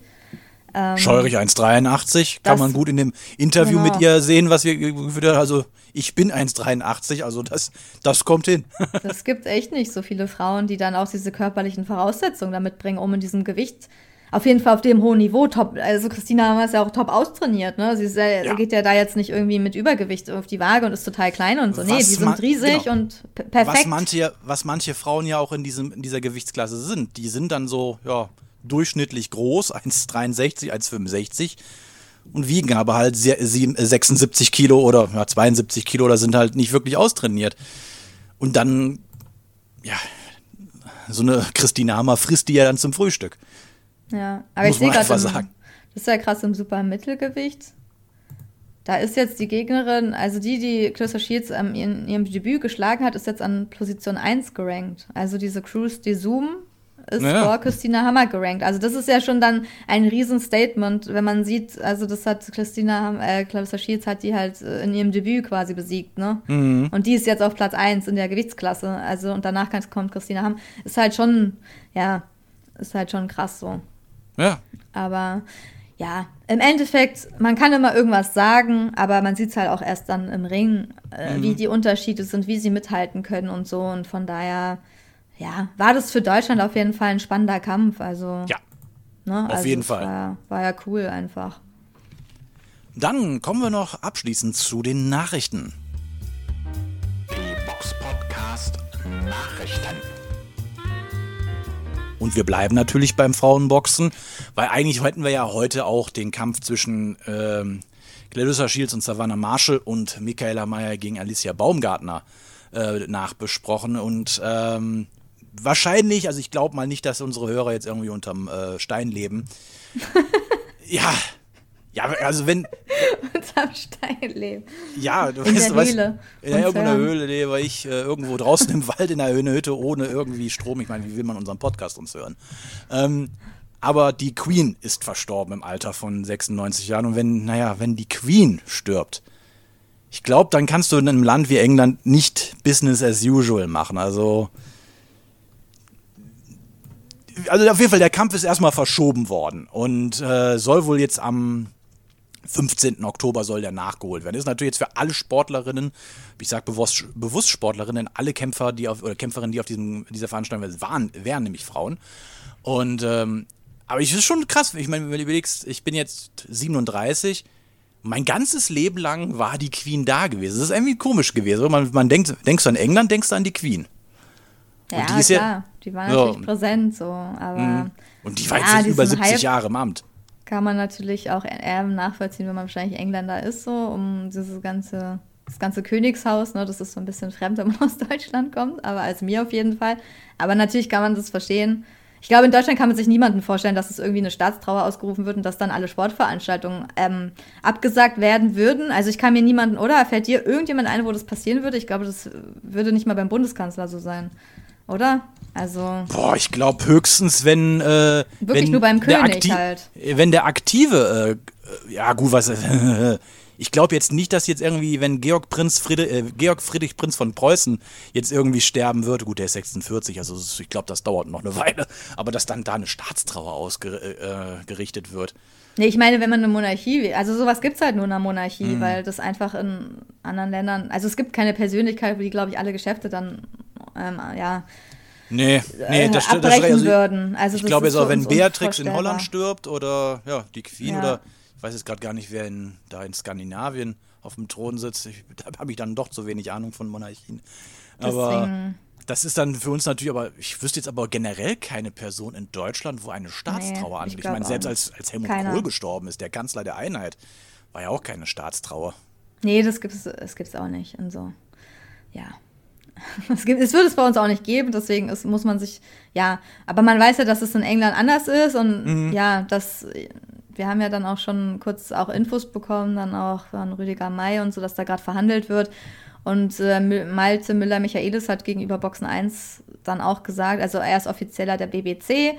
Ähm, Scheurig 1,83. Kann man gut in dem Interview genau. mit ihr sehen, was wir, also ich bin 1,83, also das, das kommt hin. Es gibt echt nicht so viele Frauen, die dann auch diese körperlichen Voraussetzungen damit bringen, um in diesem Gewicht auf jeden Fall auf dem hohen Niveau top. Also Christina wir es ja auch top austrainiert, ne? Sie ja, ja. geht ja da jetzt nicht irgendwie mit Übergewicht auf die Waage und ist total klein und so. Was nee, die sind riesig genau. und perfekt. Was manche, was manche Frauen ja auch in, diesem, in dieser Gewichtsklasse sind. Die sind dann so, ja, durchschnittlich groß, 1,63, 1,65 und wiegen aber halt 76 Kilo oder ja, 72 Kilo oder sind halt nicht wirklich austrainiert. Und dann, ja, so eine Christina Hammer frisst die ja dann zum Frühstück. Ja, aber Muss ich sehe gerade, das ist ja krass im Supermittelgewicht. Da ist jetzt die Gegnerin, also die, die Clarissa Shields ähm, in ihrem Debüt geschlagen hat, ist jetzt an Position 1 gerankt. Also diese Cruise de Zoom ist ja. vor Christina Hammer gerankt. Also das ist ja schon dann ein Riesenstatement, wenn man sieht, also das hat Christina, äh, Clarissa Shields hat die halt äh, in ihrem Debüt quasi besiegt, ne? Mhm. Und die ist jetzt auf Platz 1 in der Gewichtsklasse. Also und danach kommt Christina Hammer. Ist halt schon, ja, ist halt schon krass so. Ja. Aber ja, im Endeffekt, man kann immer irgendwas sagen, aber man sieht es halt auch erst dann im Ring, äh, mhm. wie die Unterschiede sind, wie sie mithalten können und so. Und von daher, ja, war das für Deutschland auf jeden Fall ein spannender Kampf. Also, ja. Ne? Auf also jeden Fall. War, war ja cool einfach. Dann kommen wir noch abschließend zu den Nachrichten. Die Box Podcast Nachrichten. Und wir bleiben natürlich beim Frauenboxen, weil eigentlich hätten wir ja heute auch den Kampf zwischen ähm, Clarissa Shields und Savannah Marshall und Michaela Mayer gegen Alicia Baumgartner äh, nachbesprochen. Und ähm, wahrscheinlich, also ich glaube mal nicht, dass unsere Hörer jetzt irgendwie unterm äh, Stein leben. ja, ja, also wenn. Unterm Stein leben. Ja, du in weißt, der weißt Höhle. In irgendeiner Höhle lebe ich äh, irgendwo draußen im Wald in einer Hütte ohne irgendwie Strom. Ich meine, wie will man unseren Podcast uns hören? Ähm, aber die Queen ist verstorben im Alter von 96 Jahren. Und wenn, naja, wenn die Queen stirbt, ich glaube, dann kannst du in einem Land wie England nicht Business as usual machen. Also also auf jeden Fall, der Kampf ist erstmal verschoben worden und äh, soll wohl jetzt am 15. Oktober soll der nachgeholt werden. Ist natürlich jetzt für alle Sportlerinnen, ich sage bewusst, bewusst Sportlerinnen, alle Kämpfer, die auf, oder Kämpferinnen, die auf diesem, dieser Veranstaltung waren, wären nämlich Frauen. Und ähm, aber ich ist schon krass, ich meine, wenn du überlegst, ich bin jetzt 37 mein ganzes Leben lang war die Queen da gewesen. Das ist irgendwie komisch gewesen. Man, man denkt, denkst du an England, denkst du an die Queen. Ja, die ist ja- klar, die war Ja. natürlich präsent, so, aber Und die war Ja, jetzt über 70 Hype- Jahre im Amt. Kann man natürlich auch eher nachvollziehen, wenn man wahrscheinlich Engländer ist, so, um dieses ganze, das ganze Königshaus, ne, das ist so ein bisschen fremd, wenn man aus Deutschland kommt, aber als mir auf jeden Fall. Aber natürlich kann man das verstehen. Ich glaube, in Deutschland kann man sich niemanden vorstellen, dass es irgendwie eine Staatstrauer ausgerufen wird und dass dann alle Sportveranstaltungen ähm, abgesagt werden würden. Also ich kann mir niemanden, oder fällt dir irgendjemand ein, wo das passieren würde? Ich glaube, das würde nicht mal beim Bundeskanzler so sein, oder? Also Boah, ich glaube höchstens, wenn. Äh, Wirklich wenn nur beim König halt. Wenn der Aktive. Äh, ja, gut, was. ich glaube jetzt nicht, dass jetzt irgendwie, wenn Georg, Prinz Friedrich, äh, Georg Friedrich Prinz von Preußen jetzt irgendwie sterben wird. Gut, der ist 46, also ich glaube, das dauert noch eine Weile. Aber dass dann da eine Staatstrauer ausgerichtet wird. Nee, ich meine, wenn man eine Monarchie, will- also sowas gibt es halt nur in einer Monarchie, Mhm. weil das einfach in anderen Ländern, also es gibt keine Persönlichkeit, die, glaube ich, alle Geschäfte dann, ähm, ja, Nee, nee, äh, das stimmt. Das, also, würden. Also ich das glaube jetzt auch, wenn Beatrix in. Holland stirbt oder ja, die Queen Ja. oder ich weiß jetzt gerade gar nicht, wer in, da in Skandinavien auf dem Thron sitzt. Ich, da habe ich dann doch zu wenig Ahnung von Monarchien. Aber Deswegen- das ist dann für uns natürlich, aber ich wüsste jetzt aber generell keine Person in Deutschland, wo eine Staatstrauer ich anliegt. Ich, glaub meine, selbst als, als Helmut Keiner. Kohl gestorben ist, der Kanzler der Einheit, war ja auch keine Staatstrauer. Nee, das gibt's, es gibt's auch nicht. Und so, ja. Es, gibt, es wird es bei uns auch nicht geben, deswegen ist, muss man sich, ja, aber man weiß ja, dass es in England anders ist und ja, das, wir haben ja dann auch schon kurz auch Infos bekommen, dann auch von Rüdiger May und so, dass da gerade verhandelt wird. Und äh, Malte Müller-Michaelis hat gegenüber Boxen 1 dann auch gesagt, also er ist Offizieller der BBC,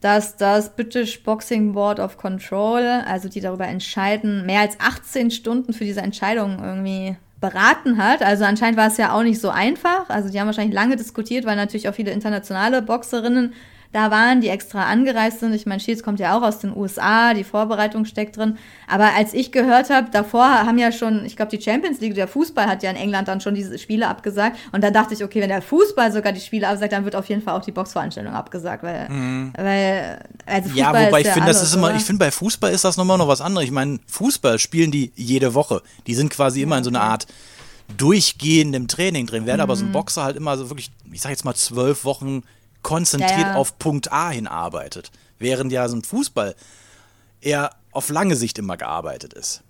dass das British Boxing Board of Control, also die darüber entscheiden, mehr als 18 Stunden für diese Entscheidung irgendwie beraten hat. Also anscheinend war es ja auch nicht so einfach. Also die haben wahrscheinlich lange diskutiert, weil natürlich auch viele internationale Boxerinnen da waren, die extra angereist sind. Ich meine, Shields kommt ja auch aus den USA, die Vorbereitung steckt drin. Aber als ich gehört habe, davor haben ja schon, ich glaube, die Champions League, der Fußball hat ja in England dann schon diese Spiele abgesagt. Und da dachte ich, okay, wenn der Fußball sogar die Spiele absagt, dann wird auf jeden Fall auch die Boxveranstaltung abgesagt, weil, weil also Fußball Ja, wobei ich finde, das ist immer, oder? ich finde bei Fußball ist das nochmal noch was anderes. Ich meine, Fußball spielen die jede Woche. Die sind quasi immer in so einer Art durchgehendem Training drin, werden Mhm. aber so ein Boxer halt immer so wirklich, ich sag jetzt mal zwölf Wochen konzentriert Ja, ja. auf Punkt A hinarbeitet. Während ja so ein Fußball eher auf lange Sicht immer gearbeitet ist.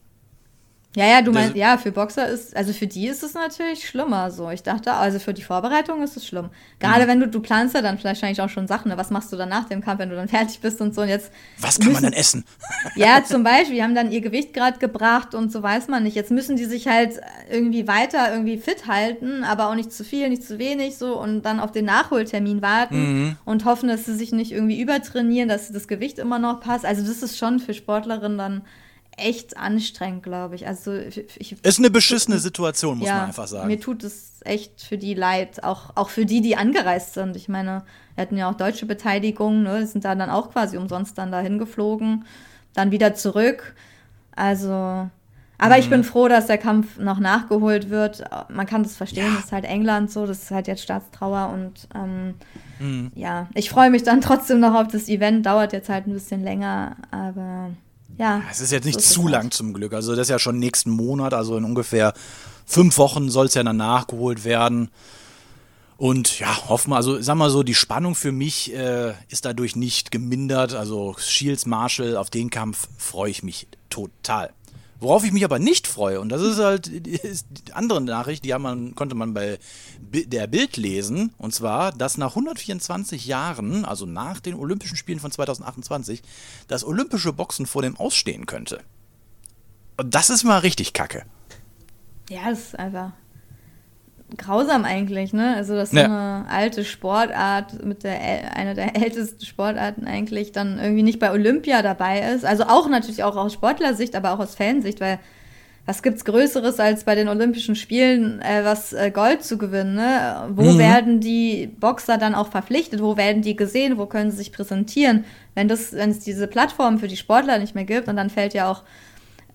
Ja, ja, du Das- meinst, ja, für Boxer ist, also für die ist es natürlich schlimmer so. Ich dachte, also für die Vorbereitung ist es schlimm. Mhm. Gerade wenn du, du planst ja dann vielleicht wahrscheinlich auch schon Sachen, ne? was machst du dann nach dem Kampf, wenn du dann fertig bist und so und jetzt. Was kann man müssen- dann essen? Ja, zum Beispiel, die haben dann ihr Gewicht gerade gebracht und so weiß man nicht. Jetzt müssen die sich halt irgendwie weiter irgendwie fit halten, aber auch nicht zu viel, nicht zu wenig so und dann auf den Nachholtermin warten und hoffen, dass sie sich nicht irgendwie übertrainieren, dass das Gewicht immer noch passt. Also das ist schon für Sportlerinnen dann echt anstrengend, glaube ich. Also ich, Ist eine beschissene Situation, muss ja, man einfach sagen. Mir tut es echt für die leid, auch, auch für die, die angereist sind. Ich meine, wir hatten ja auch deutsche Beteiligung, ne? die sind da dann auch quasi umsonst dann dahin geflogen, dann wieder zurück. Also, aber Mhm. ich bin froh, dass der Kampf noch nachgeholt wird. Man kann das verstehen, das ist halt England so, das ist halt jetzt Staatstrauer und ähm, Mhm. ja, ich freue mich dann trotzdem noch auf das Event, dauert jetzt halt ein bisschen länger, aber ja. Es ist jetzt nicht so zu lang halt. zum Glück. Also das ist ja schon nächsten Monat, also in ungefähr fünf Wochen soll es ja dann nachgeholt werden. Und ja, hoffen wir, also sag mal so, die Spannung für mich äh, ist dadurch nicht gemindert. Also Shields Marshall, auf den Kampf freue ich mich total. Worauf ich mich aber nicht freue, und das ist halt ist die andere Nachricht, die man, konnte man bei der Bild lesen, und zwar, dass nach 124 Jahren, also nach den Olympischen Spielen von 2028, das olympische Boxen vor dem Ausstehen könnte. Und das ist mal richtig kacke. Ja, das ist einfach grausam eigentlich, ne? Also, dass Ja. so eine alte Sportart mit der einer der ältesten Sportarten eigentlich dann irgendwie nicht bei Olympia dabei ist. Also auch natürlich auch aus Sportlersicht, aber auch aus Fansicht, weil was gibt's Größeres als bei den Olympischen Spielen äh, was äh, Gold zu gewinnen? Ne? Wo Mhm. werden die Boxer dann auch verpflichtet? Wo werden die gesehen? Wo können sie sich präsentieren? Wenn das, wenn es diese Plattform für die Sportler nicht mehr gibt und dann fällt ja auch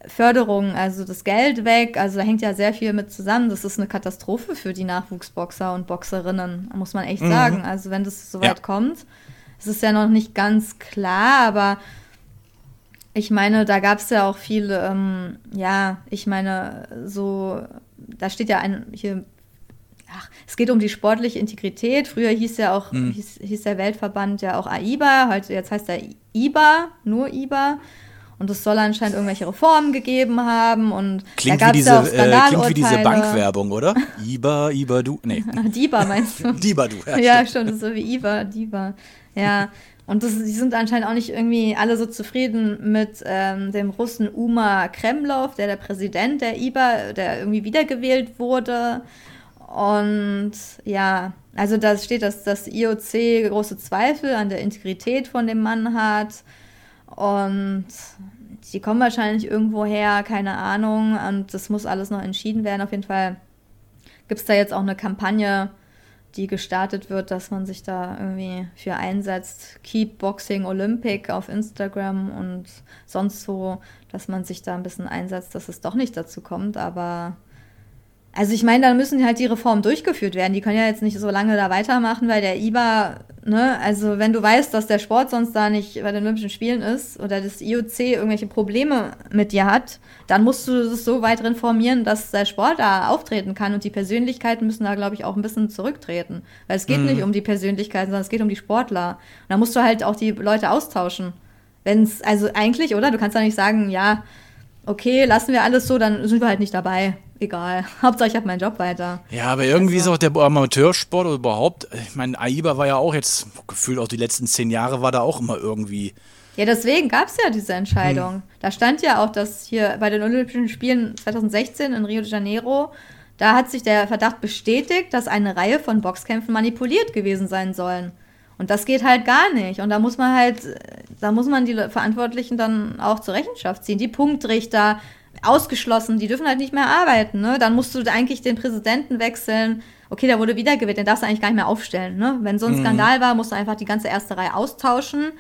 Förderung, also das Geld weg, also da hängt ja sehr viel mit zusammen. Das ist eine Katastrophe für die Nachwuchsboxer und Boxerinnen, muss man echt sagen. Also wenn das so weit Ja. kommt, es ist ja noch nicht ganz klar, aber Ich meine, da gab es ja auch viele, ähm, ja, ich meine, so, da steht ja ein, hier, ach, es geht um die sportliche Integrität. Früher hieß ja auch, Mhm. hieß, hieß der Weltverband ja auch AIBA, heute, jetzt heißt er IBA, nur IBA. Und es soll anscheinend irgendwelche Reformen gegeben haben und Klingt, da wie gab's diese, ja auch äh, klingt wie diese. Bankwerbung, oder? Iba, Iba, du. Nee, Diba meinst du? Diba, du. Ja, stimmt. stimmt, das ist so wie Iva, Diva. Ja. Und das, die sind anscheinend auch nicht irgendwie alle so zufrieden mit ähm, dem Russen Uma Kremlov, der der Präsident der IBA, der irgendwie wiedergewählt wurde. Und ja, also da steht, dass das IOC große Zweifel an der Integrität von dem Mann hat. Und die kommen wahrscheinlich irgendwo her, keine Ahnung. Und das muss alles noch entschieden werden. Auf jeden Fall gibt es da jetzt auch eine Kampagne, die gestartet wird, dass man sich da irgendwie für einsetzt. Keep Boxing Olympic auf Instagram und sonst so, dass man sich da ein bisschen einsetzt, dass es doch nicht dazu kommt. Aber also ich meine, dann müssen halt die Reformen durchgeführt werden. Die können ja jetzt nicht so lange da weitermachen, weil der IBA, ne, also wenn du weißt, dass der Sport sonst da nicht bei den Olympischen Spielen ist oder das IOC irgendwelche Probleme mit dir hat, dann musst du es so weit reformieren, dass der Sport da auftreten kann und die Persönlichkeiten müssen da, glaube ich, auch ein bisschen zurücktreten. Weil es geht nicht um die Persönlichkeiten, sondern es geht um die Sportler. Und da musst du halt auch die Leute austauschen. Wenn es, also eigentlich, oder? Du kannst ja nicht sagen, ja, okay, lassen wir alles so, dann sind wir halt nicht dabei. Egal. Hauptsache, ich habe meinen Job weiter. Ja, aber irgendwie Also- ist auch der Amateursport oder überhaupt, ich meine, AIBA war ja auch jetzt, gefühlt auch die letzten zehn Jahre war da auch immer irgendwie. Ja, deswegen gab es ja diese Entscheidung. Da stand ja auch, dass hier bei den Olympischen Spielen 2016 in Rio de Janeiro, da hat sich der Verdacht bestätigt, dass eine Reihe von Boxkämpfen manipuliert gewesen sein sollen. Und das geht halt gar nicht. Und da muss man halt, äh, da muss man die Verantwortlichen dann auch zur Rechenschaft ziehen. Die Punktrichter ausgeschlossen, die dürfen halt nicht mehr arbeiten. Ne? Dann musst du eigentlich den Präsidenten wechseln. Okay, der wurde wiedergewählt, den darfst du eigentlich gar nicht mehr aufstellen. Ne? Wenn so ein Skandal war, musst du einfach die ganze erste Reihe austauschen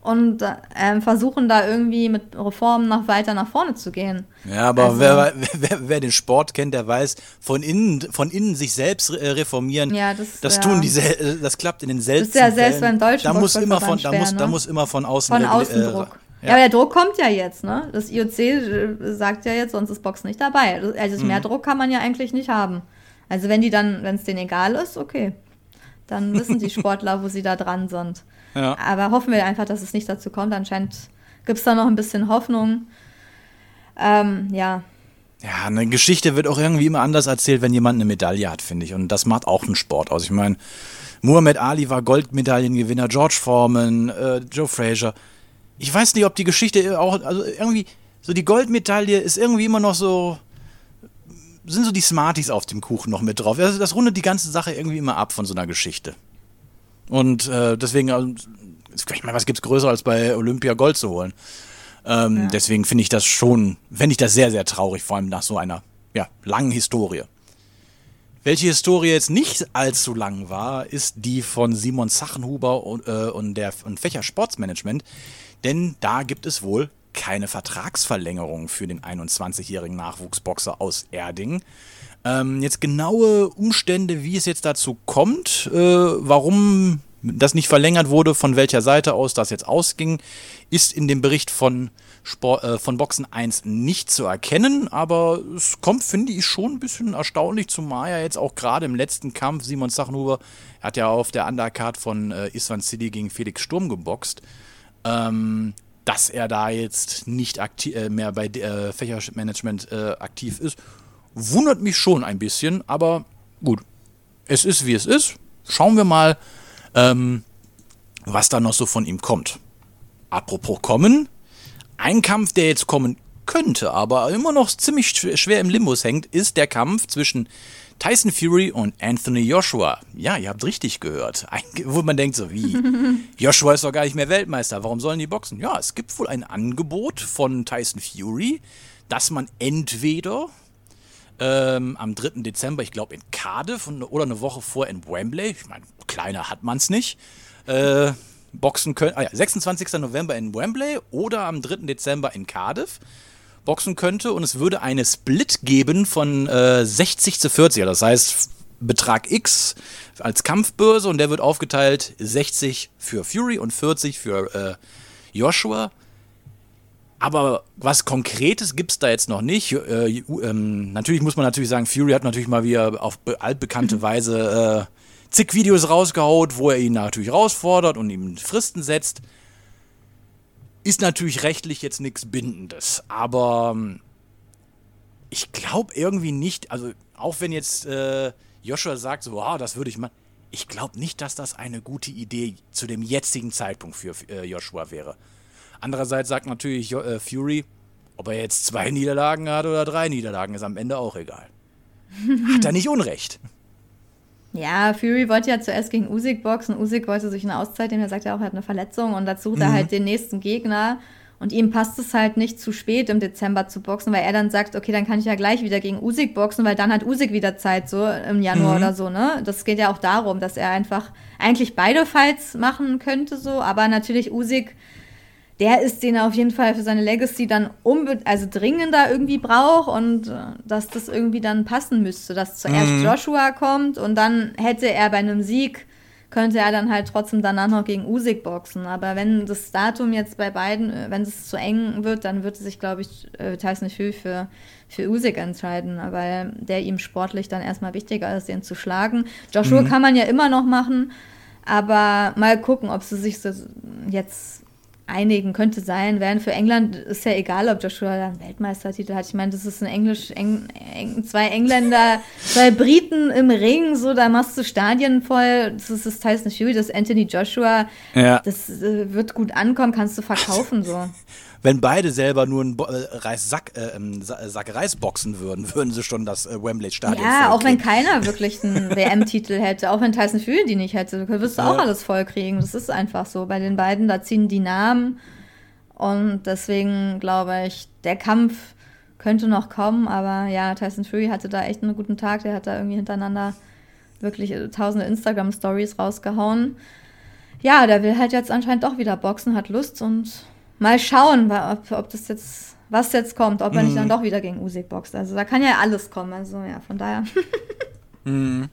und ähm, versuchen da irgendwie mit Reformen noch weiter nach vorne zu gehen. Ja, aber Also- wer, wer, wer den Sport kennt, der weiß, von innen, von innen sich selbst äh, reformieren, Ja, das- das ja. tun die, äh, das klappt in den seltensten ja selbst Fällen. beim deutschen da muss immer von, da muss, da ne? muss immer von außen Von regli- außen äh, Druck. Ja. Ja. aber der Druck kommt ja jetzt, ne? Das IOC äh, sagt ja jetzt, sonst ist Boxen nicht dabei. Also Mhm. mehr Druck kann man ja eigentlich nicht haben. Also wenn die dann, wenn es denen egal ist, okay. Dann wissen die Sportler, wo sie da dran sind. Ja. Aber hoffen wir einfach, dass es nicht dazu kommt. Anscheinend gibt es da noch ein bisschen Hoffnung. Ähm, ja, Ja, eine Geschichte wird auch irgendwie immer anders erzählt, wenn jemand eine Medaille hat, finde ich. Und das macht auch einen Sport aus. Ich meine, Muhammad Ali war Goldmedaillengewinner, George Foreman, äh, Joe Frazier. Ich weiß nicht, ob die Geschichte auch, also irgendwie, so die Goldmedaille ist irgendwie immer noch so, sind so die Smarties auf dem Kuchen noch mit drauf. Also das rundet die ganze Sache irgendwie immer ab von so einer Geschichte. Und äh, deswegen, also, ich meine, was gibt's größer als bei Olympia Gold zu holen? Ähm, Deswegen finde ich das schon, finde ich das sehr, sehr traurig, vor allem nach so einer ja, langen Historie. Welche Historie jetzt nicht allzu lang war, ist die von Simon Sachenhuber und, äh, und der und Fächer Sportsmanagement, denn da gibt es wohl keine Vertragsverlängerung für den 21-jährigen Nachwuchsboxer aus Erding. Ähm, jetzt genaue Umstände, wie es jetzt dazu kommt, äh, warum das nicht verlängert wurde, von welcher Seite aus das jetzt ausging, ist in dem Bericht von, Sport, äh, von Boxen 1 nicht zu erkennen, aber es kommt, finde ich, schon ein bisschen erstaunlich, zumal ja jetzt auch gerade im letzten Kampf Simon Sachenhuber hat ja auf der Undercard von äh, Iswan City gegen Felix Sturm geboxt, ähm, dass er da jetzt nicht äh, mehr bei äh, Fächermanagement äh, aktiv ist, wundert mich schon ein bisschen, aber gut, es ist wie es ist. Schauen wir mal, ähm, was da noch so von ihm kommt. Apropos kommen, ein Kampf, der jetzt kommen könnte, aber immer noch ziemlich schw- schwer im Limbus hängt, ist der Kampf zwischen Tyson Fury und Anthony Joshua. Ja, ihr habt richtig gehört. Ein, wo man denkt so, wie? Joshua ist doch gar nicht mehr Weltmeister. Warum sollen die boxen? Ja, es gibt wohl ein Angebot von Tyson Fury, dass man entweder ähm, am 3. Dezember, ich glaube in Cardiff und, oder eine Woche vor in Wembley, ich meine, kleiner hat man es nicht, äh, boxen können. Ah ja, 26. November in Wembley oder am 3. Dezember in Cardiff boxen könnte und es würde eine Split geben von äh, 60 zu 40. Das heißt, Betrag X als Kampfbörse und der wird aufgeteilt 60 für Fury und 40 für äh, Joshua. Aber was Konkretes gibt es da jetzt noch nicht. Äh, ähm, natürlich muss man natürlich sagen, Fury hat natürlich mal wieder auf altbekannte. Weise äh, zig Videos rausgehaut, wo er ihn natürlich herausfordert und ihm Fristen setzt. Ist natürlich rechtlich jetzt nichts Bindendes, aber ähm, ich glaube irgendwie nicht, also auch wenn jetzt äh, Joshua sagt, so, wow, das würde ich mal, ich glaube nicht, dass das eine gute Idee zu dem jetzigen Zeitpunkt für äh, Joshua wäre. Andererseits sagt natürlich äh, Fury, ob er jetzt zwei Niederlagen hat oder drei Niederlagen, ist am Ende auch egal. Hat er nicht Unrecht. Ja, Fury wollte ja zuerst gegen Usyk boxen. Usyk wollte sich eine Auszeit nehmen. Er sagt ja auch, er hat eine Verletzung und dazu sucht mhm. er halt den nächsten Gegner. Und ihm passt es halt nicht zu spät im Dezember zu boxen, weil er dann sagt, okay, dann kann ich ja gleich wieder gegen Usyk boxen, weil dann hat Usyk wieder Zeit, so im Januar mhm. oder so, ne? Das geht ja auch darum, dass er einfach eigentlich beide Fights machen könnte, so, aber natürlich Usyk der ist, den er auf jeden Fall für seine Legacy dann also dringender irgendwie braucht und äh, dass das irgendwie dann passen müsste, dass zuerst mhm. Joshua kommt und dann hätte er bei einem Sieg könnte er dann halt trotzdem danach noch gegen Usyk boxen. Aber wenn das Datum jetzt bei beiden, äh, wenn es zu eng wird, dann wird sich, glaube ich, äh, Tyson Fury für, für Usyk entscheiden, weil der ihm sportlich dann erstmal wichtiger ist, den zu schlagen. Joshua mhm. kann man ja immer noch machen, aber mal gucken, ob sie sich so jetzt einigen könnte sein, während für England ist ja egal, ob Joshua einen Weltmeistertitel hat. Ich meine, das ist ein Englisch, Eng, Eng, zwei Engländer, zwei Briten im Ring, so, da machst du Stadien voll. Das ist das Tyson Fury, das Anthony Joshua. Ja. Das äh, wird gut ankommen, kannst du verkaufen, so. wenn beide selber nur einen Bo äh, Reis Sack, äh, ähm, äh, Sack Reis boxen würden, würden sie schon das äh, Wembley-Stadion Ja, auch wenn keiner wirklich einen WM-Titel hätte, auch wenn Tyson Fury die nicht hätte, wirst du ja. auch alles voll kriegen. Das ist einfach so. Bei den beiden, da ziehen die Namen. Und deswegen glaube ich, der Kampf könnte noch kommen, aber ja, Tyson Fury hatte da echt einen guten Tag. Der hat da irgendwie hintereinander wirklich äh, tausende Instagram-Stories rausgehauen. Ja, der will halt jetzt anscheinend doch wieder boxen, hat Lust und mal schauen, ob, ob das jetzt, was jetzt kommt, ob er mhm. nicht dann doch wieder gegen Usyk boxt. Also da kann ja alles kommen. Also ja, von daher. mhm.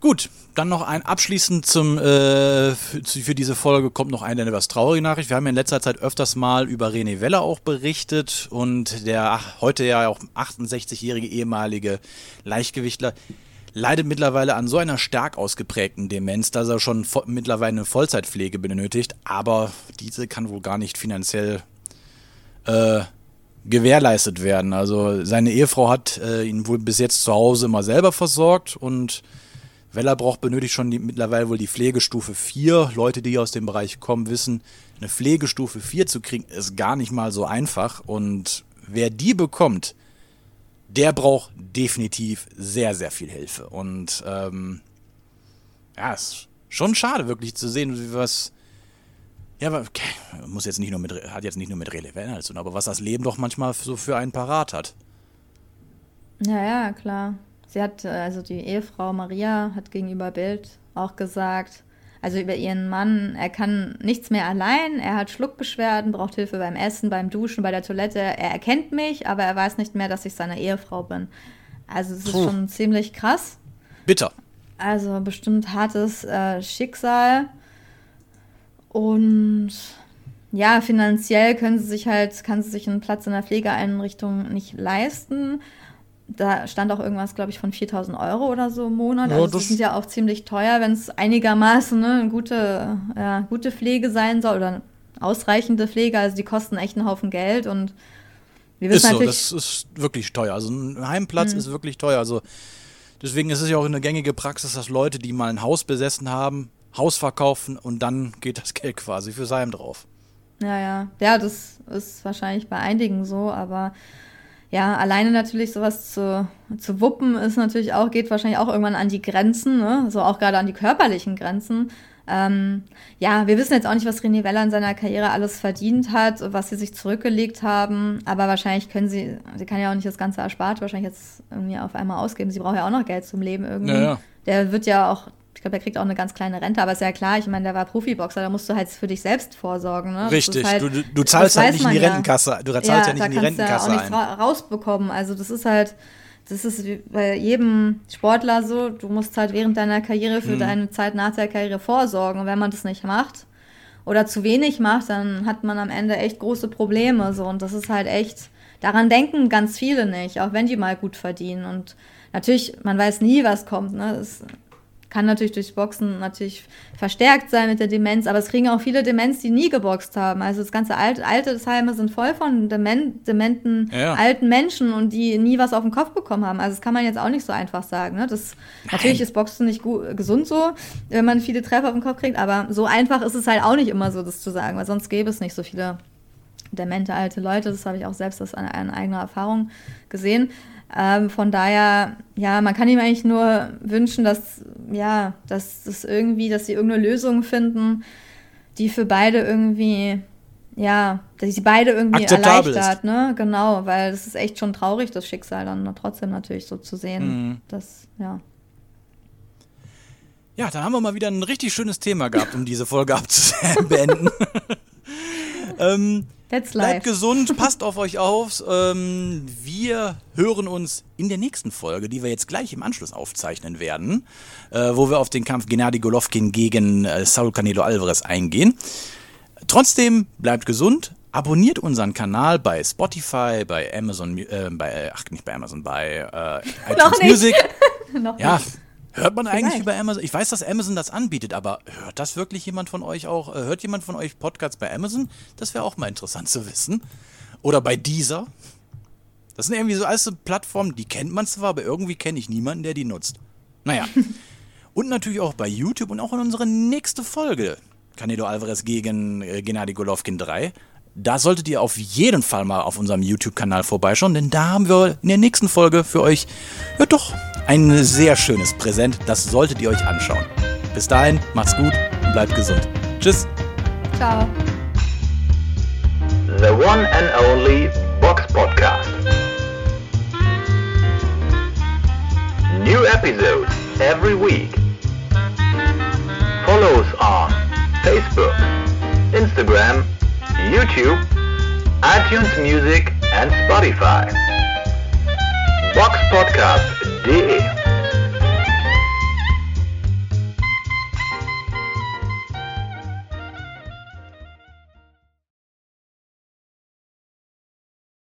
Gut, dann noch ein abschließend zum äh, für, für, diese Folge kommt noch eine etwas traurige Nachricht. Wir haben ja in letzter Zeit öfters mal über René Weller auch berichtet und der ach, heute ja auch 68-jährige ehemalige Leichtgewichtler leidet mittlerweile an so einer stark ausgeprägten Demenz, dass er schon mittlerweile eine Vollzeitpflege benötigt, aber diese kann wohl gar nicht finanziell äh, gewährleistet werden. Also seine Ehefrau hat äh, ihn wohl bis jetzt zu Hause immer selber versorgt und Wellerbroch benötigt schon die, mittlerweile wohl die Pflegestufe 4. Leute, die aus dem Bereich kommen, wissen, eine Pflegestufe 4 zu kriegen, ist gar nicht mal so einfach. Und wer die bekommt, der braucht definitiv sehr, sehr viel Hilfe. Und ähm, ja, ist schon schade, wirklich zu sehen, wie was. Ja, aber okay, muss jetzt nicht nur mit, hat jetzt nicht nur mit Relevanz zu tun, aber was das Leben doch manchmal so für einen parat hat. Ja, ja, klar. Sie hat, also die Ehefrau Maria hat gegenüber Bild auch gesagt, also über ihren Mann, er kann nichts mehr allein, er hat Schluckbeschwerden, braucht Hilfe beim Essen, beim Duschen, bei der Toilette. Er erkennt mich, aber er weiß nicht mehr, dass ich seine Ehefrau bin. Also es ist Puh. schon ziemlich krass. Bitter. Also bestimmt hartes äh, Schicksal. Und ja, finanziell können sie sich halt, kann sie sich einen Platz in der Pflegeeinrichtung nicht leisten da stand auch irgendwas, glaube ich, von 4000 Euro oder so im Monat. Ja, also das, sind ja auch ziemlich teuer, wenn es einigermaßen ne, eine gute, ja, gute Pflege sein soll oder ausreichende Pflege. Also die kosten echt einen Haufen Geld und wir wissen ist so, das ist wirklich teuer. Also ein Heimplatz mhm. ist wirklich teuer. Also deswegen ist es ja auch eine gängige Praxis, dass Leute, die mal ein Haus besessen haben, Haus verkaufen und dann geht das Geld quasi fürs Heim drauf. Ja, ja. Ja, das ist wahrscheinlich bei einigen so, aber ja, alleine natürlich sowas zu, zu wuppen ist natürlich auch, geht wahrscheinlich auch irgendwann an die Grenzen, ne? so auch gerade an die körperlichen Grenzen. Ähm, ja, wir wissen jetzt auch nicht, was René Weller in seiner Karriere alles verdient hat, was sie sich zurückgelegt haben, aber wahrscheinlich können sie, sie kann ja auch nicht das ganze erspart, wahrscheinlich jetzt irgendwie auf einmal ausgeben. Sie braucht ja auch noch Geld zum Leben irgendwie. Ja, ja. Der wird ja auch ich glaube, er kriegt auch eine ganz kleine Rente, aber ist ja klar, ich meine, der war Profiboxer, da musst du halt für dich selbst vorsorgen. Ne? Richtig, halt, du, du zahlst halt nicht in die Rentenkasse, du zahlst ja, ja nicht in die Rentenkasse ja auch nichts ra rausbekommen. Also das ist halt, das ist bei jedem Sportler so, du musst halt während deiner Karriere für mhm. deine Zeit nach der Karriere vorsorgen. Und wenn man das nicht macht oder zu wenig macht, dann hat man am Ende echt große Probleme. So. Und das ist halt echt, daran denken ganz viele nicht, auch wenn die mal gut verdienen. Und natürlich, man weiß nie, was kommt. Ne? Das kann natürlich durchs Boxen natürlich verstärkt sein mit der Demenz, aber es kriegen auch viele Demenz, die nie geboxt haben. Also das ganze alte, alte Heime sind voll von Dement, dementen Ja. alten Menschen und die nie was auf den Kopf bekommen haben. Also das kann man jetzt auch nicht so einfach sagen. Ne? Das, natürlich ist Boxen nicht gut, gesund so, wenn man viele Treffer auf den Kopf kriegt, aber so einfach ist es halt auch nicht immer so, das zu sagen, weil sonst gäbe es nicht so viele demente alte Leute. Das habe ich auch selbst aus einer, einer eigener Erfahrung gesehen. Ähm, von daher, ja, man kann ihm eigentlich nur wünschen, dass, ja, dass das irgendwie, dass sie irgendeine Lösung finden, die für beide irgendwie, ja, dass sie beide irgendwie Akzeptabel erleichtert, ne? Genau, weil das ist echt schon traurig, das Schicksal dann trotzdem natürlich so zu sehen. Das, ja. Ja, dann haben wir mal wieder ein richtig schönes Thema gehabt, um diese Folge abzubeenden. ähm, That's bleibt life. gesund, passt auf euch auf. Ähm, wir hören uns in der nächsten Folge, die wir jetzt gleich im Anschluss aufzeichnen werden, äh, wo wir auf den Kampf Gennady Golovkin gegen äh, Saul Canelo Alvarez eingehen. Trotzdem bleibt gesund, abonniert unseren Kanal bei Spotify, bei Amazon, äh, bei, äh, ach nicht bei Amazon, bei äh, Noch iTunes nicht. Music. Noch Ja, nicht. Hört man eigentlich Vielleicht. über Amazon? Ich weiß, dass Amazon das anbietet, aber hört das wirklich jemand von euch auch? Äh, Hört jemand von euch Podcasts bei Amazon? Das wäre auch mal interessant zu wissen. Oder bei Deezer? Das sind irgendwie so alles so Plattformen, die kennt man zwar, aber irgendwie kenne ich niemanden, der die nutzt. Naja. und natürlich auch bei YouTube und auch in unserer nächste Folge. Canelo Alvarez gegen äh, Gennady Golovkin 3. Da solltet ihr auf jeden Fall mal auf unserem YouTube-Kanal vorbeischauen, denn da haben wir in der nächsten Folge für euch, ja doch, ein sehr schönes Präsent. Das solltet ihr euch anschauen. Bis dahin, macht's gut und bleibt gesund. Tschüss. Ciao. The one and only Box Podcast. New episodes every week. Follow us on Facebook, Instagram, YouTube, iTunes Music and Spotify. Box Podcast de.